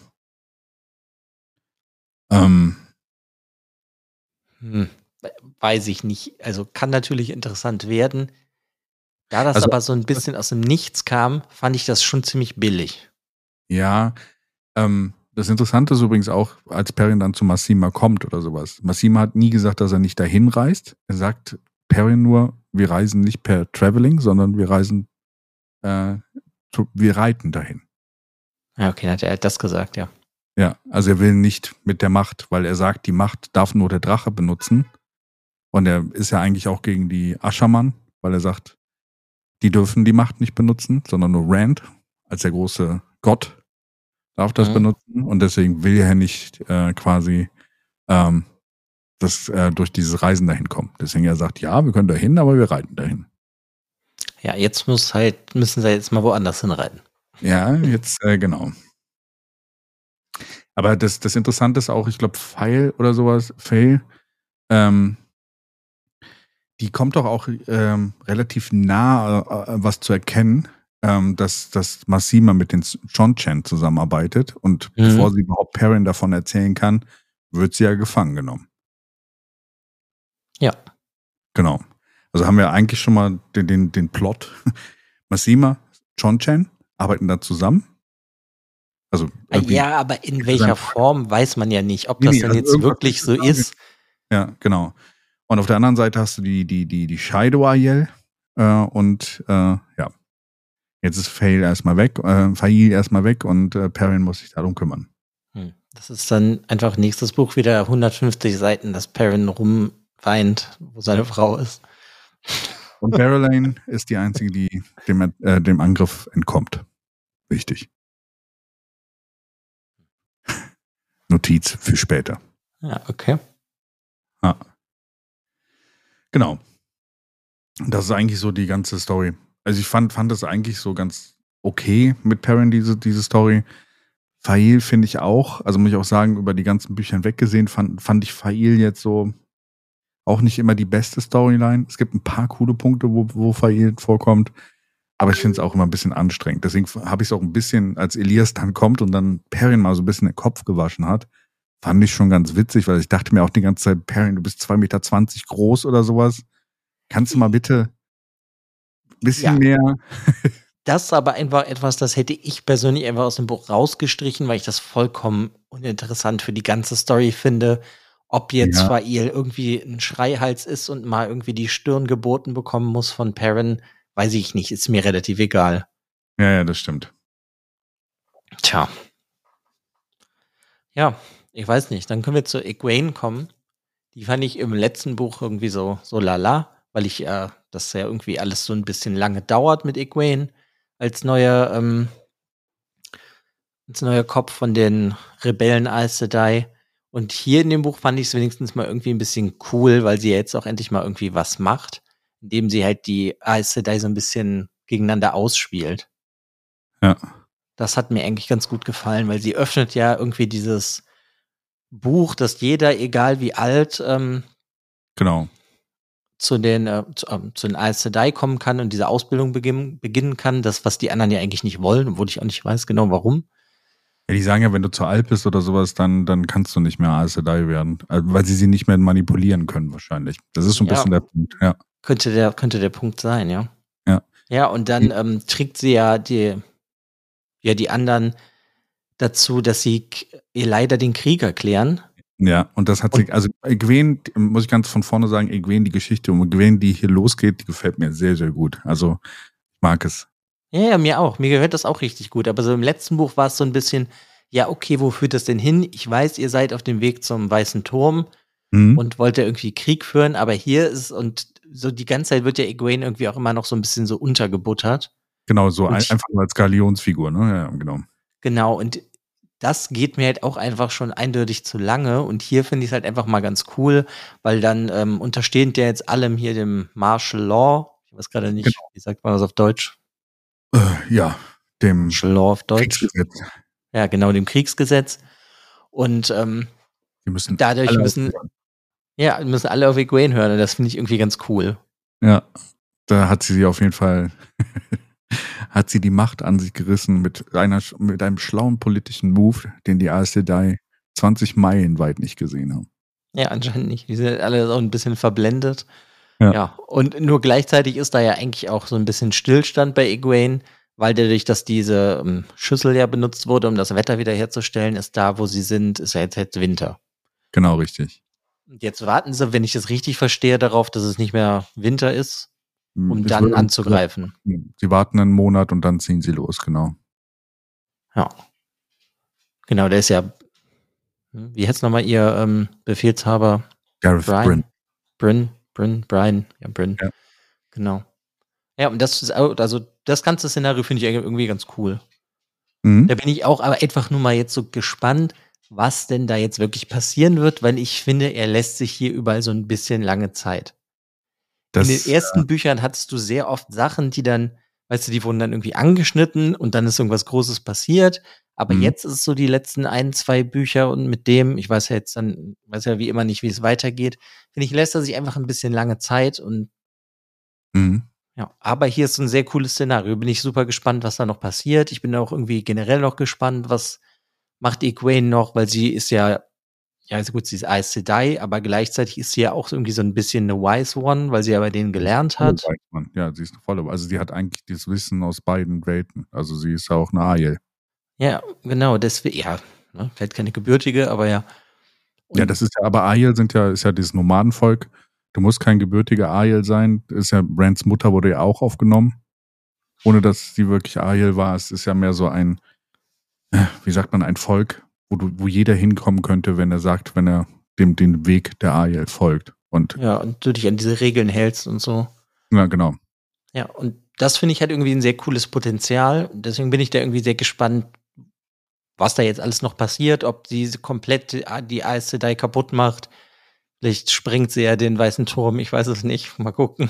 Speaker 2: Ähm,
Speaker 3: Hm. Weiß ich nicht. Also kann natürlich interessant werden. Da das
Speaker 2: Also-
Speaker 3: aber so ein bisschen aus dem Nichts kam, fand ich das schon ziemlich billig.
Speaker 2: ja, ähm, das Interessante ist übrigens auch, als Perrin dann zu Massima kommt oder sowas. Massima hat nie gesagt, dass er nicht dahin reist. Er sagt Perrin nur, wir reisen nicht per Traveling, sondern wir reisen äh, wir reiten dahin.
Speaker 3: Ja, okay, dann hat er das gesagt, ja.
Speaker 2: Ja, also er will nicht mit der Macht, weil er sagt, die Macht darf nur der Drache benutzen. Und er ist ja eigentlich auch gegen die Aschermann, weil er sagt, die dürfen die Macht nicht benutzen, sondern nur Rand als der große Gott darf das mhm. benutzen. Und deswegen will er nicht äh, quasi ähm, das äh, durch dieses Reisen dahin kommen. Deswegen er sagt, ja, wir können dahin, aber wir reiten dahin.
Speaker 3: Ja, jetzt muss halt, müssen sie jetzt mal woanders hinreiten.
Speaker 2: Ja, jetzt, äh, genau. Aber das, das Interessante ist auch, ich glaube, Pfeil oder sowas, Fail, ähm, die kommt doch auch ähm, relativ nah, äh, was zu erkennen, ähm, dass, dass Massima mit den John Chen zusammenarbeitet und mhm. bevor sie überhaupt Perrin davon erzählen kann, wird sie ja gefangen genommen.
Speaker 3: Ja.
Speaker 2: Genau. Also haben wir eigentlich schon mal den, den, den Plot. Massima, John Chen arbeiten da zusammen.
Speaker 3: Also ja, aber in welcher Form weiß man ja nicht, ob das nee, denn also jetzt wirklich so ist.
Speaker 2: Ja, genau. Und auf der anderen Seite hast du die, die, die, die Shaido Ayel äh, und äh, ja, jetzt ist Fail erstmal weg, äh, Fail erstmal weg und äh, Perrin muss sich darum kümmern.
Speaker 3: Hm. Das ist dann einfach nächstes Buch wieder 150 Seiten, dass Perrin rumweint, wo seine Frau ist.
Speaker 2: Und Barrelane ist die einzige, die dem, äh, dem Angriff entkommt. Wichtig. Notiz für später.
Speaker 3: Ja, okay.
Speaker 2: Ah. Genau. Das ist eigentlich so die ganze Story. Also ich fand, fand das eigentlich so ganz okay mit Perrin, diese, diese Story. Fail finde ich auch, also muss ich auch sagen, über die ganzen Bücher hinweggesehen, fand, fand ich Fail jetzt so auch nicht immer die beste Storyline. Es gibt ein paar coole Punkte, wo, wo Fail vorkommt. Aber ich finde es auch immer ein bisschen anstrengend. Deswegen habe ich es auch ein bisschen, als Elias dann kommt und dann Perrin mal so ein bisschen den Kopf gewaschen hat, fand ich schon ganz witzig, weil ich dachte mir auch die ganze Zeit, Perrin, du bist 2,20 Meter groß oder sowas. Kannst du mal bitte bisschen ja. mehr.
Speaker 3: das ist aber einfach etwas, das hätte ich persönlich einfach aus dem Buch rausgestrichen, weil ich das vollkommen uninteressant für die ganze Story finde. Ob jetzt ja. Fail irgendwie ein Schreihals ist und mal irgendwie die Stirn geboten bekommen muss von Perrin, weiß ich nicht, ist mir relativ egal.
Speaker 2: Ja, ja, das stimmt.
Speaker 3: Tja. Ja, ich weiß nicht. Dann können wir zu Egwene kommen. Die fand ich im letzten Buch irgendwie so, so lala, weil ich äh, das ja irgendwie alles so ein bisschen lange dauert mit Egwene als neuer, ähm, als neuer Kopf von den Rebellen Aes Sedai. Und hier in dem Buch fand ich es wenigstens mal irgendwie ein bisschen cool, weil sie jetzt auch endlich mal irgendwie was macht, indem sie halt die Aes Sedai so ein bisschen gegeneinander ausspielt.
Speaker 2: Ja.
Speaker 3: Das hat mir eigentlich ganz gut gefallen, weil sie öffnet ja irgendwie dieses Buch, dass jeder, egal wie alt, ähm,
Speaker 2: genau.
Speaker 3: Zu den, äh, zu, äh, zu, den Aes Sedai kommen kann und diese Ausbildung beginn, beginnen kann. Das, was die anderen ja eigentlich nicht wollen, obwohl ich auch nicht weiß genau warum.
Speaker 2: Ja, die sagen ja, wenn du zu alt bist oder sowas, dann, dann kannst du nicht mehr Aes Sedai werden. Also, weil sie sie nicht mehr manipulieren können, wahrscheinlich. Das ist so ein ja, bisschen der Punkt, ja.
Speaker 3: Könnte der, könnte der Punkt sein, ja.
Speaker 2: Ja.
Speaker 3: Ja, und dann ähm, trägt sie ja die, ja, die anderen dazu, dass sie ihr leider den Krieg erklären.
Speaker 2: Ja, und das hat und, sich, also Egwene, muss ich ganz von vorne sagen, Egwene, die Geschichte um Egwene, die hier losgeht, die gefällt mir sehr, sehr gut. Also, ich mag es.
Speaker 3: Ja, ja, mir auch. Mir gehört das auch richtig gut. Aber so im letzten Buch war es so ein bisschen, ja, okay, wo führt das denn hin? Ich weiß, ihr seid auf dem Weg zum Weißen Turm mhm. und wollt ja irgendwie Krieg führen, aber hier ist, und so die ganze Zeit wird ja Egwene irgendwie auch immer noch so ein bisschen so untergebuttert.
Speaker 2: Genau, so ein, einfach nur als Galionsfigur, ne? Ja, genau.
Speaker 3: Genau, und das geht mir halt auch einfach schon eindeutig zu lange. Und hier finde ich es halt einfach mal ganz cool, weil dann ähm, unterstehend der jetzt allem hier dem Martial Law, ich weiß gerade nicht, genau. wie sagt man das auf Deutsch?
Speaker 2: Äh, ja, dem
Speaker 3: Martial Law auf Deutsch. Kriegsgesetz. Ja, genau, dem Kriegsgesetz. Und ähm,
Speaker 2: müssen
Speaker 3: dadurch müssen, ja, müssen alle auf Egwene hören. Und das finde ich irgendwie ganz cool.
Speaker 2: Ja, da hat sie sie auf jeden Fall hat sie die Macht an sich gerissen mit, einer, mit einem schlauen politischen Move, den die ASDI 20 Meilen weit nicht gesehen haben.
Speaker 3: Ja, anscheinend nicht. Die sind alle so ein bisschen verblendet. Ja. ja. Und nur gleichzeitig ist da ja eigentlich auch so ein bisschen Stillstand bei Egwene, weil dadurch, dass diese um, ähm, Schüssel ja benutzt wurde, um das Wetter wiederherzustellen, ist da, wo sie sind, ist ja jetzt, jetzt Winter.
Speaker 2: Genau, richtig.
Speaker 3: Und jetzt warten sie, wenn ich das richtig verstehe, darauf, dass es nicht mehr Winter ist. Um
Speaker 2: Es
Speaker 3: dann anzugreifen.
Speaker 2: Sie warten einen Monat und dann ziehen sie los, genau.
Speaker 3: Ja. Genau, der ist ja, hm, wie heißt nochmal ihr ähm, Befehlshaber?
Speaker 2: Gareth
Speaker 3: Brian?
Speaker 2: Bryn.
Speaker 3: Bryn, Bryn, Brian, ja, Bryn.
Speaker 2: Ja.
Speaker 3: Genau. Ja, und das ist also das ganze Szenario finde ich irgendwie ganz cool.
Speaker 2: Mhm.
Speaker 3: Da bin ich auch aber einfach nur mal jetzt so gespannt, was denn da jetzt wirklich passieren wird, weil ich finde, er lässt sich hier überall so ein bisschen lange Zeit.
Speaker 2: Das,
Speaker 3: In den ersten Büchern hattest du sehr oft Sachen, die dann, weißt du, die wurden dann irgendwie angeschnitten und dann ist irgendwas Großes passiert. Aber
Speaker 2: Mhm.
Speaker 3: jetzt ist es so die letzten ein, zwei Bücher und mit dem, ich weiß ja jetzt dann, weiß ja wie immer nicht, wie es weitergeht, finde ich, lässt er sich einfach ein bisschen lange Zeit und
Speaker 2: mhm.
Speaker 3: ja, aber hier ist so ein sehr cooles Szenario. Bin ich super gespannt, was da noch passiert. Ich bin auch irgendwie generell noch gespannt, was macht Egwene noch, weil sie ist ja, ja, also gut, sie ist Aes Sedai, aber gleichzeitig ist sie ja auch irgendwie so ein bisschen eine Wise One, weil sie ja bei denen gelernt hat.
Speaker 2: Ja, sie ist eine volle. Also sie hat eigentlich das Wissen aus beiden Welten. Also sie ist auch eine Aiel.
Speaker 3: Ja, genau, deswegen, ja, ne, vielleicht keine gebürtige, aber ja.
Speaker 2: Ja,
Speaker 3: Und-
Speaker 2: das ist ja, aber Aiel sind ja, ist ja dieses Nomadenvolk. Du musst kein gebürtiger Aiel sein. Ist ja, Brands Mutter wurde ja auch aufgenommen. Ohne dass sie wirklich Aiel war. Es ist ja mehr so ein, äh, wie sagt man, ein Volk, wo du, wo jeder hinkommen könnte, wenn er sagt, wenn er dem, den Weg der Aiel folgt. Und,
Speaker 3: Ja, und du dich an diese Regeln hältst und so.
Speaker 2: ja, genau.
Speaker 3: Ja, und das finde ich halt irgendwie ein sehr cooles Potenzial. Deswegen bin ich da irgendwie sehr gespannt, was da jetzt alles noch passiert, ob sie komplett die- die Aes Sedai kaputt macht. Vielleicht springt sie ja den weißen Turm, ich weiß es nicht. Mal gucken.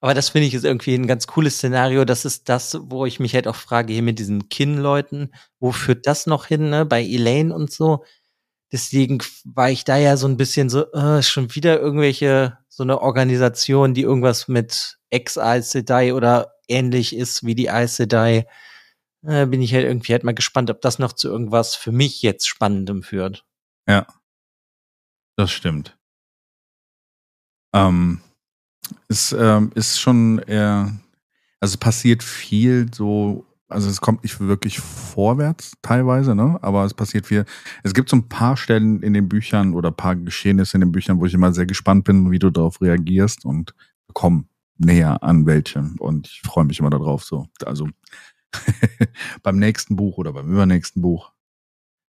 Speaker 3: Aber das finde ich ist irgendwie ein ganz cooles Szenario. Das ist das, wo ich mich halt auch frage, hier mit diesen Kin-Leuten, wo führt das noch hin, ne? Bei Elaine und so. Deswegen war ich da ja so ein bisschen so, äh, schon wieder irgendwelche, so eine Organisation, die irgendwas mit Ex-Aes Sedai oder ähnlich ist wie die Aes Sedai. Äh, bin ich halt irgendwie halt mal gespannt, ob das noch zu irgendwas für mich jetzt Spannendem führt.
Speaker 2: Ja. Das stimmt. Ähm, es ähm, ist schon eher, also es passiert viel so, also es kommt nicht wirklich vorwärts teilweise, ne? Aber es passiert viel. Es gibt so ein paar Stellen in den Büchern oder paar Geschehnisse in den Büchern, wo ich immer sehr gespannt bin, wie du darauf reagierst und komm näher an welche. Und ich freue mich immer darauf. So, also beim nächsten Buch oder beim übernächsten Buch.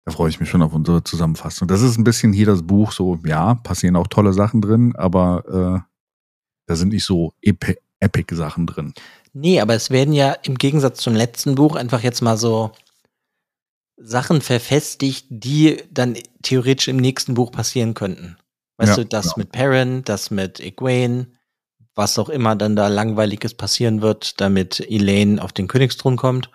Speaker 2: Da freue ich mich schon auf unsere Zusammenfassung. Das ist ein bisschen hier das Buch so, ja, passieren auch tolle Sachen drin, aber äh, da sind nicht so epi epic Sachen drin.
Speaker 3: Nee, aber es werden ja im Gegensatz zum letzten Buch einfach jetzt mal so Sachen verfestigt, die dann theoretisch im nächsten Buch passieren könnten. Weißt
Speaker 2: Ja,
Speaker 3: du, das
Speaker 2: genau.
Speaker 3: mit Perrin, das mit Egwene, was auch immer dann da langweiliges passieren wird, damit Elaine auf den Königsthron kommt.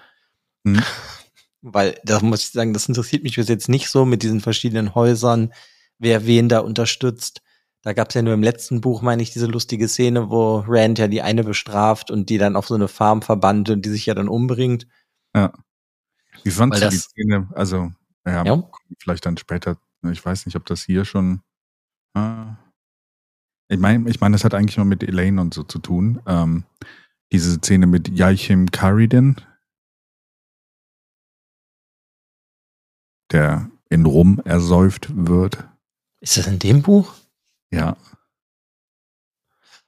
Speaker 2: Mhm.
Speaker 3: Weil, da muss ich sagen, das interessiert mich bis jetzt nicht so mit diesen verschiedenen Häusern, wer wen da unterstützt. Da gab es ja nur im letzten Buch, meine ich, diese lustige Szene, wo Rand ja die eine bestraft und die dann auf so eine Farm verbannt und die sich ja dann umbringt.
Speaker 2: Wie fandst
Speaker 3: Weil
Speaker 2: du die Szene? Also, ja,
Speaker 3: Ja.
Speaker 2: vielleicht dann später. Ich weiß nicht, ob das hier schon. Äh, ich meine, ich meine, das hat eigentlich nur mit Elaine und so zu tun. Ähm, diese Szene mit Yaichim Karidin, der in Rum ersäuft wird.
Speaker 3: Ist das in dem Buch?
Speaker 2: Ja,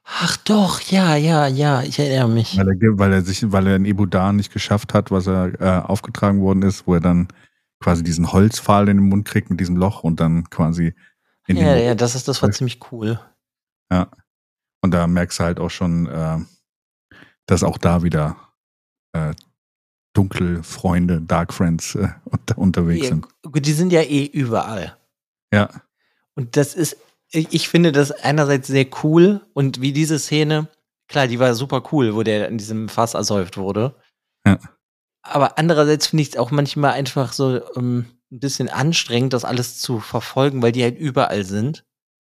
Speaker 3: Ach doch, ja, ja, ja, ich erinnere mich.
Speaker 2: weil er, weil er sich, weil er in Ibudan nicht geschafft hat, was er äh, aufgetragen worden ist, wo er dann quasi diesen Holzpfahl in den Mund kriegt mit diesem Loch und dann quasi in
Speaker 3: Ja,
Speaker 2: den
Speaker 3: ja, das ist, das war ziemlich cool.
Speaker 2: Und da merkst du halt auch schon, äh, dass auch da wieder äh, dunkle Freunde, Dark Friends äh, unter, unterwegs
Speaker 3: Ja,
Speaker 2: sind.
Speaker 3: gut, die sind ja eh überall.
Speaker 2: Ja,
Speaker 3: Und das ist, ich ich finde das einerseits sehr cool und wie diese Szene, klar, die war super cool, wo der in diesem Fass ersäuft wurde.
Speaker 2: Ja.
Speaker 3: Aber andererseits finde ich es auch manchmal einfach so ähm, ein bisschen anstrengend, das alles zu verfolgen, weil die halt überall sind.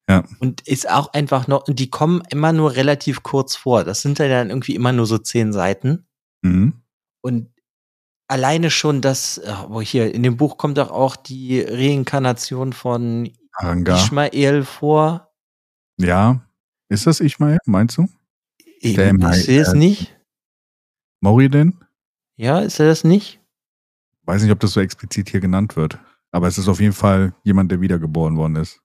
Speaker 2: Ja.
Speaker 3: Und ist auch einfach noch, und die kommen immer nur relativ kurz vor. Das sind ja dann irgendwie immer nur so zehn Seiten.
Speaker 2: mhm.
Speaker 3: Und alleine schon das, äh, wo hier in dem Buch kommt doch auch die Reinkarnation von
Speaker 2: Aranga.
Speaker 3: Ishmael vor.
Speaker 2: Ja, ist das Ishmael, meinst du?
Speaker 3: Ich,
Speaker 2: im
Speaker 3: er es
Speaker 2: äh,
Speaker 3: nicht?
Speaker 2: Moridin?
Speaker 3: Ja, ist er das nicht?
Speaker 2: Weiß nicht, ob das so explizit hier genannt wird. Aber es ist auf jeden Fall jemand, der wiedergeboren worden ist.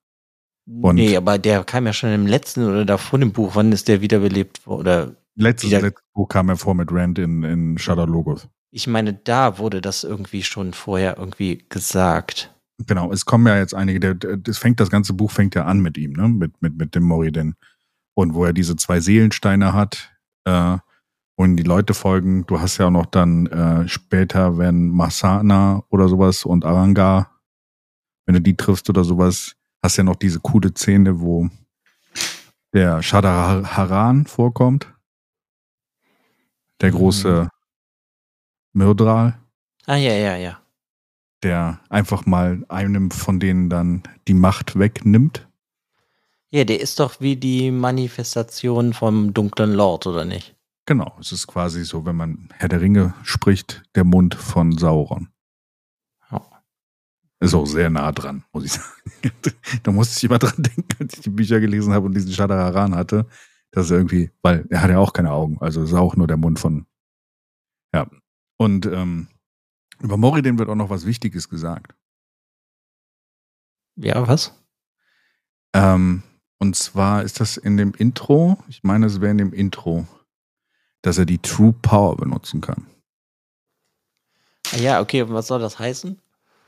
Speaker 2: Und
Speaker 3: nee, aber der kam ja schon im letzten oder davor dem Buch. Wann ist der wiederbelebt worden? Oder
Speaker 2: letztes,
Speaker 3: wieder-
Speaker 2: letztes Buch kam er vor mit Rand in, in Shadow Logos.
Speaker 3: ich meine, da wurde das irgendwie schon vorher irgendwie gesagt.
Speaker 2: Genau, es kommen ja jetzt einige, der, das fängt, das ganze Buch fängt ja an mit ihm, ne? Mit, mit, mit dem Moridin. Und wo er diese zwei Seelensteine hat, äh, und die Leute folgen. Du hast ja auch noch dann äh, später, wenn Masana oder sowas und Aranga, wenn du die triffst oder sowas, hast ja noch diese coole Szene, wo der Shadar vorkommt. Der große Myrdral.
Speaker 3: Ah, ja, ja, ja.
Speaker 2: Der einfach mal einem von denen dann die Macht wegnimmt.
Speaker 3: Ja, der ist doch wie die Manifestation vom dunklen Lord, oder nicht?
Speaker 2: Genau, es ist quasi so, wenn man Herr der Ringe spricht, der Mund von Sauron.
Speaker 3: Ja.
Speaker 2: Ist auch sehr nah dran, muss ich sagen. da musste ich immer dran denken, als ich die Bücher gelesen habe und diesen Shadar hatte, dass er irgendwie, weil er hat ja auch keine Augen, also ist auch nur der Mund von. Ja. Und ähm, über Moridin wird auch noch was Wichtiges gesagt.
Speaker 3: Ja, was?
Speaker 2: Ähm, und zwar ist das in dem Intro, ich meine, es wäre in dem Intro, dass er die True Power benutzen kann.
Speaker 3: Ah, ja, okay, und was soll das heißen?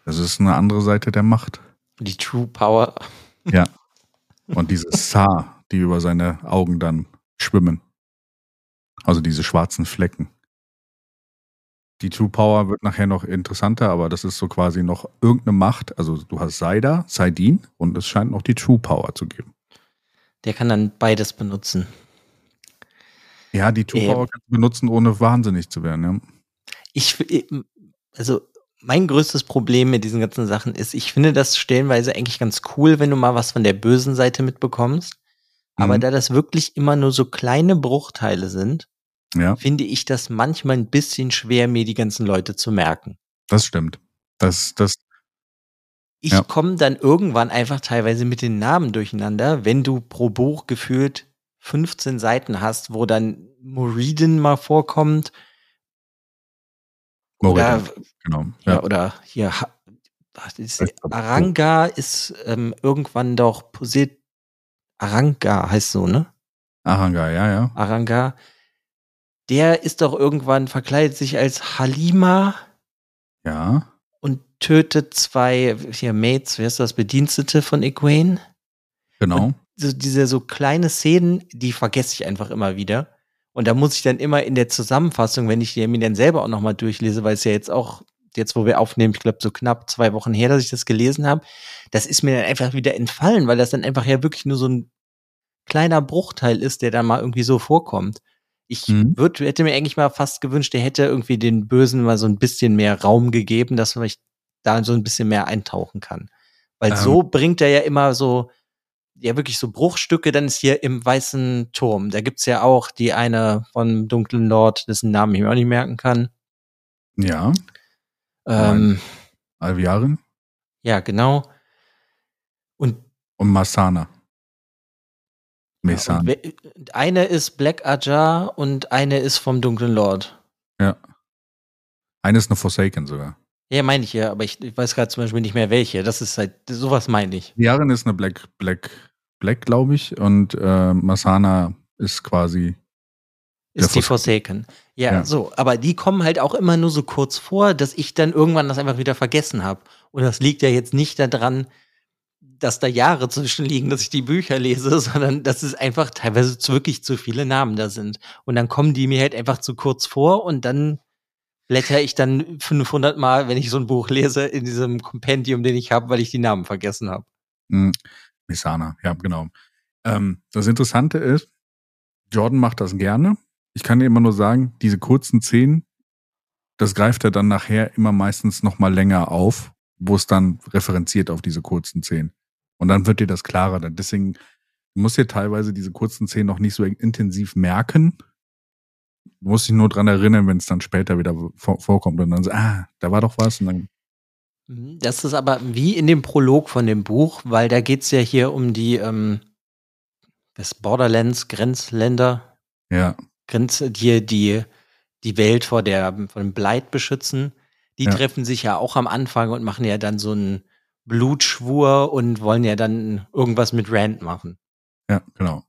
Speaker 2: Das ist eine andere Seite der Macht.
Speaker 3: Die True Power.
Speaker 2: Und diese Sa, die über seine Augen dann schwimmen. Also diese schwarzen Flecken. Die True Power wird nachher noch interessanter, aber das ist so quasi noch irgendeine Macht. Also du hast Saida, Saidin und es scheint noch die True Power zu geben.
Speaker 3: Der kann dann beides benutzen.
Speaker 2: Ja, die True
Speaker 3: Ähm.
Speaker 2: Power kannst du benutzen, ohne wahnsinnig zu werden. Ja.
Speaker 3: Ich, also mein größtes Problem mit diesen ganzen Sachen ist, ich finde das stellenweise eigentlich ganz cool, wenn du mal was von der bösen Seite mitbekommst. Aber
Speaker 2: Mhm.
Speaker 3: da das wirklich immer nur so kleine Bruchteile sind,
Speaker 2: ja,
Speaker 3: finde ich das manchmal ein bisschen schwer, mir die ganzen Leute zu merken.
Speaker 2: das stimmt. Das, das,
Speaker 3: Ich
Speaker 2: Ja.
Speaker 3: komme dann irgendwann einfach teilweise mit den Namen durcheinander, wenn du pro Buch gefühlt 15 Seiten hast, wo dann Moridin mal vorkommt oder,
Speaker 2: Moridin, genau.
Speaker 3: ja.
Speaker 2: Ja.
Speaker 3: oder hier ist, Aranga ist ähm, irgendwann doch Posit Aranga heißt so, ne?
Speaker 2: Aranga, ja, ja.
Speaker 3: Aranga. Der ist doch irgendwann verkleidet sich als Halima
Speaker 2: Ja.
Speaker 3: und tötet zwei hier Mates, wer ist das, Bedienstete von Egwene?
Speaker 2: Genau.
Speaker 3: so diese so kleine Szenen, die vergesse ich einfach immer wieder. Und da muss ich dann immer in der Zusammenfassung, wenn ich die mir dann selber auch nochmal durchlese, weil es ja jetzt auch, jetzt wo wir aufnehmen, ich glaube so knapp zwei Wochen her, dass ich das gelesen habe, das ist mir dann einfach wieder entfallen, weil das dann einfach ja wirklich nur so ein kleiner Bruchteil ist, der da mal irgendwie so vorkommt. Ich
Speaker 2: Mhm.
Speaker 3: würd, hätte mir eigentlich mal fast gewünscht, der hätte irgendwie den Bösen mal so ein bisschen mehr Raum gegeben, dass ich da so ein bisschen mehr eintauchen kann. Weil
Speaker 2: Ähm.
Speaker 3: so bringt er ja immer so, ja wirklich so Bruchstücke, dann ist hier im Weißen Turm. Da gibt's ja auch die eine von Dunklen Lord, dessen Namen ich mir auch nicht merken kann.
Speaker 2: Ja.
Speaker 3: Ähm,
Speaker 2: Alviarin
Speaker 3: ja, genau. Und,
Speaker 2: und Masana.
Speaker 3: Ja,
Speaker 2: Mesan.
Speaker 3: wer- eine ist Black Ajar und eine ist vom Dunklen Lord.
Speaker 2: Eine ist eine Forsaken sogar.
Speaker 3: Ja, meine ich ja, aber ich, ich weiß gerade zum Beispiel nicht mehr welche. Das ist halt, sowas meine ich.
Speaker 2: Alviarin ist eine Black, Black, Black, glaube ich. Und äh, Masana ist quasi.
Speaker 3: Ist die Forsaken. Ja,
Speaker 2: Ja.
Speaker 3: so. Aber die kommen halt auch immer nur so kurz vor, dass ich dann irgendwann das einfach wieder vergessen habe. Und das liegt ja jetzt nicht daran, dass da Jahre zwischen liegen, dass ich die Bücher lese, sondern dass es einfach teilweise wirklich zu viele Namen da sind. Und dann kommen die mir halt einfach zu kurz vor und dann blätter ich dann 500 Mal, wenn ich so ein Buch lese, in diesem Kompendium, den ich habe, weil ich die Namen vergessen habe.
Speaker 2: Mh, Misana, ja, genau. Ähm, das Interessante ist, Jordan macht das gerne. Ich kann dir immer nur sagen, diese kurzen Szenen, das greift er dann nachher immer meistens noch mal länger auf, wo es dann referenziert auf diese kurzen Szenen. Und dann wird dir das klarer. Dann Deswegen du musst dir teilweise diese kurzen Szenen noch nicht so intensiv merken. Du musst dich nur dran erinnern, wenn es dann später wieder vor, vorkommt und dann so, ah, da war doch was. Und dann,
Speaker 3: Mhm, Das ist aber wie in dem Prolog von dem Buch, weil da geht's ja hier um die ähm, das Borderlands, Grenzländer,
Speaker 2: ja,
Speaker 3: Grenz, die die die Welt vor der vor dem Blight beschützen. Die
Speaker 2: Ja.
Speaker 3: treffen sich ja auch am Anfang und machen ja dann so ein Blutschwur und wollen ja dann irgendwas mit Rand machen.
Speaker 2: Ja, genau.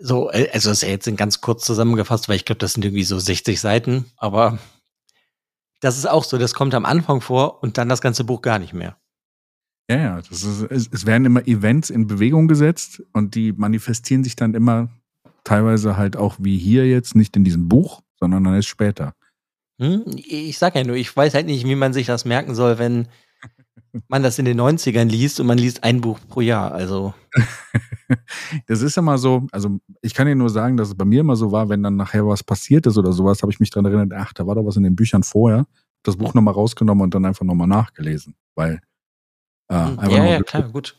Speaker 3: So, äh, also das ist ja jetzt ganz kurz zusammengefasst, weil ich glaube, das sind irgendwie so 60 Seiten, aber das ist auch so, das kommt am Anfang vor und dann das ganze Buch gar nicht mehr.
Speaker 2: Ja, ja, das ist, es, es werden immer Events in Bewegung gesetzt und die manifestieren sich dann immer teilweise halt auch wie hier jetzt, nicht in diesem Buch, sondern dann erst später.
Speaker 3: Hm? Ich sag ja nur, ich weiß halt nicht, wie man sich das merken soll, wenn man das in den 90ern liest und man liest ein Buch pro Jahr. Also.
Speaker 2: das ist immer so, also ich kann dir nur sagen, dass es bei mir immer so war, wenn dann nachher was passiert ist oder sowas, habe ich mich daran erinnert, ach, da war doch was in den Büchern vorher, das Buch nochmal rausgenommen und dann einfach nochmal nachgelesen. Weil
Speaker 3: äh, hm, ja, ja, klar, gut.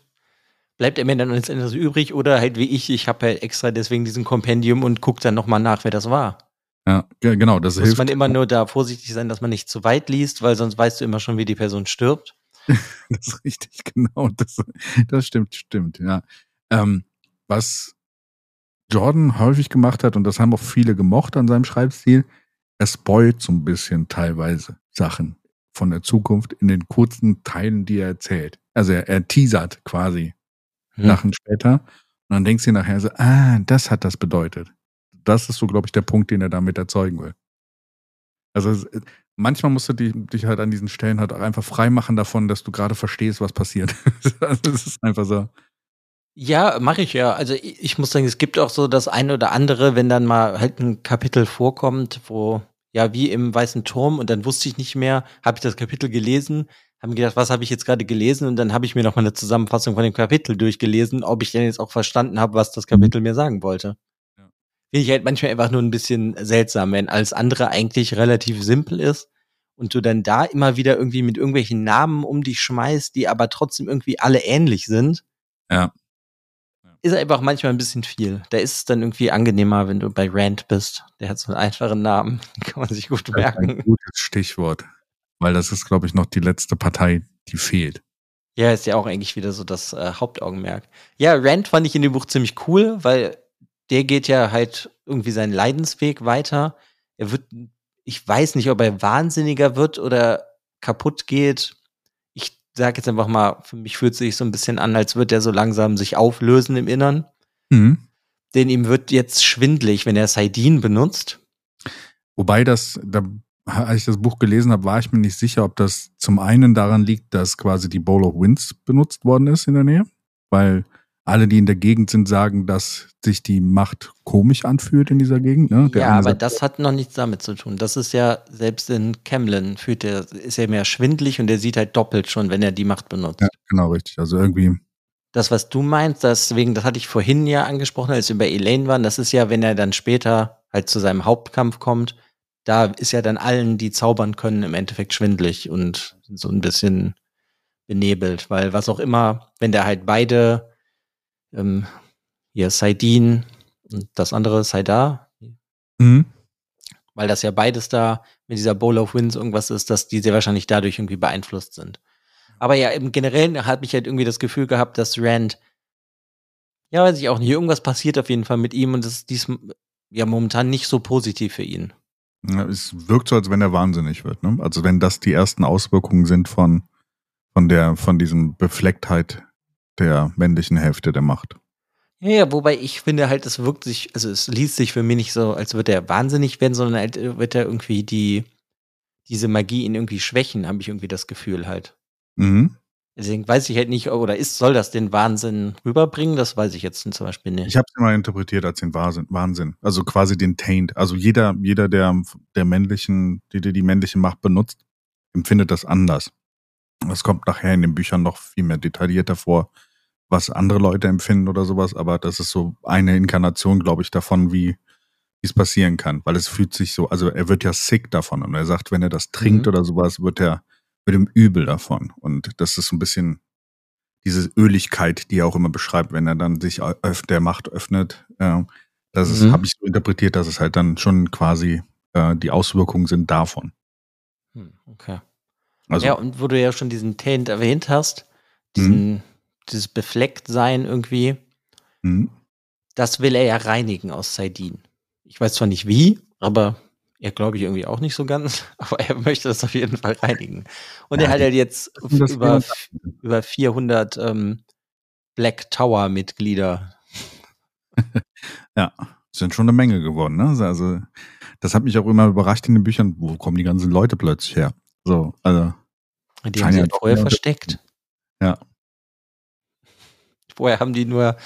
Speaker 3: Bleibt er mir dann letztendlich übrig oder halt wie ich, ich habe halt extra deswegen diesen Kompendium und gucke dann nochmal nach, wer das war.
Speaker 2: Ja, genau, das
Speaker 3: Muss hilft. man immer nur da vorsichtig sein, dass man nicht zu weit liest, weil sonst weißt du immer schon, wie die Person stirbt.
Speaker 2: das ist richtig, genau. Das, das stimmt, stimmt, ja. Ähm, was Jordan häufig gemacht hat, und das haben auch viele gemocht an seinem Schreibstil, er spoilt so ein bisschen teilweise Sachen von der Zukunft in den kurzen Teilen, die er erzählt. Also er, er teasert quasi hm. Sachen später. Und dann denkst du nachher so, ah, das hat das bedeutet. Das ist so, glaube ich, der Punkt, den er damit erzeugen will. Also manchmal musst du dich, dich halt an diesen Stellen halt auch einfach frei machen davon, dass du gerade verstehst, was passiert. das ist einfach so.
Speaker 3: Ja, mache ich ja. Also ich, muss sagen, es gibt auch so das eine oder andere, wenn dann mal halt ein Kapitel vorkommt, wo ja wie im Weißen Turm und dann wusste ich nicht mehr, habe ich das Kapitel gelesen, habe mir gedacht, was habe ich jetzt gerade gelesen und dann habe ich mir noch mal eine Zusammenfassung von dem Kapitel durchgelesen, ob ich denn jetzt auch verstanden habe, was das. Kapitel mhm. mir sagen wollte. Finde ich halt manchmal einfach nur ein bisschen seltsam, wenn alles andere eigentlich relativ simpel ist und du dann da immer wieder irgendwie mit irgendwelchen Namen um dich schmeißt, die aber trotzdem irgendwie alle ähnlich sind.
Speaker 2: Ja.
Speaker 3: Ist einfach manchmal ein bisschen viel. Da ist es dann irgendwie angenehmer, wenn du bei Rand bist. Der hat so einen einfachen Namen, kann man sich gut merken.
Speaker 2: Ein gutes Stichwort. Weil das ist, glaube ich, noch die letzte Partei, die fehlt.
Speaker 3: Ja, ist ja auch eigentlich wieder so das äh, Hauptaugenmerk. Ja, Rand fand ich in dem Buch ziemlich cool, weil der geht ja halt irgendwie seinen Leidensweg weiter. Er wird, ich weiß nicht, ob er wahnsinniger wird oder kaputt geht. Ich sage jetzt einfach mal, für mich fühlt es sich so ein bisschen an, als würde er so langsam sich auflösen im Innern. Mhm. Denn ihm wird jetzt schwindlig, wenn er Saidin benutzt.
Speaker 2: Wobei das, da als ich das Buch gelesen habe, war ich mir nicht sicher, ob das zum einen daran liegt, dass quasi die Bowl of Winds benutzt worden ist in der Nähe, weil alle, die in der Gegend sind, sagen, dass sich die Macht komisch anfühlt in dieser Gegend. Ne?
Speaker 3: ja, aber sagt, das hat noch nichts damit zu tun. Das ist ja, selbst in Camlin fühlt er, ist er mehr schwindlig und er sieht halt doppelt schon, wenn er die Macht benutzt. Ja,
Speaker 2: genau, richtig. Also irgendwie.
Speaker 3: Das, was du meinst, deswegen, das hatte ich vorhin ja angesprochen, als wir bei Elaine waren, das ist ja, wenn er dann später halt zu seinem Hauptkampf kommt, da ist ja dann allen, die zaubern können, im Endeffekt schwindlig und so ein bisschen benebelt, weil was auch immer, wenn der halt beide, ähm, hier Saidin und das andere Saidar, mhm. weil das ja beides da mit dieser Bowl of Winds irgendwas ist, dass die sehr wahrscheinlich dadurch irgendwie beeinflusst sind. Aber ja, im Generellen hat mich halt irgendwie das Gefühl gehabt, dass Rand, ja, weiß ich auch nicht, irgendwas passiert auf jeden Fall mit ihm und das ist dies ja momentan nicht so positiv für ihn.
Speaker 2: Ja, es wirkt so, als wenn er wahnsinnig wird. Ne? Also wenn das die ersten Auswirkungen sind von, von der, von diesem Beflecktheit der männlichen Hälfte der Macht.
Speaker 3: Ja, wobei ich finde halt, es wirkt sich, also es liest sich für mich nicht so, als würde er wahnsinnig werden, sondern halt äh, wird er irgendwie die, diese Magie ihn irgendwie schwächen, habe ich irgendwie das Gefühl halt. Mhm. Deswegen weiß ich halt nicht, oder ist, soll das den Wahnsinn rüberbringen? Das weiß ich jetzt zum Beispiel nicht.
Speaker 2: Ich habe es immer interpretiert als den Wahnsinn. Also quasi den Taint. Also jeder, jeder, der, der männlichen, die, die männliche Macht benutzt, empfindet das anders. Das kommt nachher in den Büchern noch viel mehr detaillierter vor, was andere Leute empfinden oder sowas. Aber das ist so eine Inkarnation, glaube ich, davon, wie es passieren kann. Weil es fühlt sich so, also er wird ja sick davon. Und er sagt, wenn er das trinkt mhm. oder sowas, wird er mit dem Übel davon. Und das ist so ein bisschen diese Öligkeit, die er auch immer beschreibt, wenn er dann sich der Macht öffnet. Äh, das mhm. habe ich so interpretiert, dass es halt dann schon quasi äh, die Auswirkungen sind davon.
Speaker 3: Hm, okay. Also, ja, und wo du ja schon diesen Taint erwähnt hast, diesen, mhm. Dieses Beflecktsein irgendwie, mhm. das will er ja reinigen aus Saidin. Ich weiß zwar nicht wie, aber er glaube ich irgendwie auch nicht so ganz, aber er möchte das auf jeden Fall reinigen. Und ja, er hat halt jetzt über, über 400 ähm, Black Tower Mitglieder.
Speaker 2: ja, sind schon eine Menge geworden. Ne? Also das hat mich auch immer überrascht in den Büchern, wo kommen die ganzen Leute plötzlich her? So, also
Speaker 3: die haben sie halt vorher versteckt.
Speaker 2: Ja.
Speaker 3: Vorher haben die nur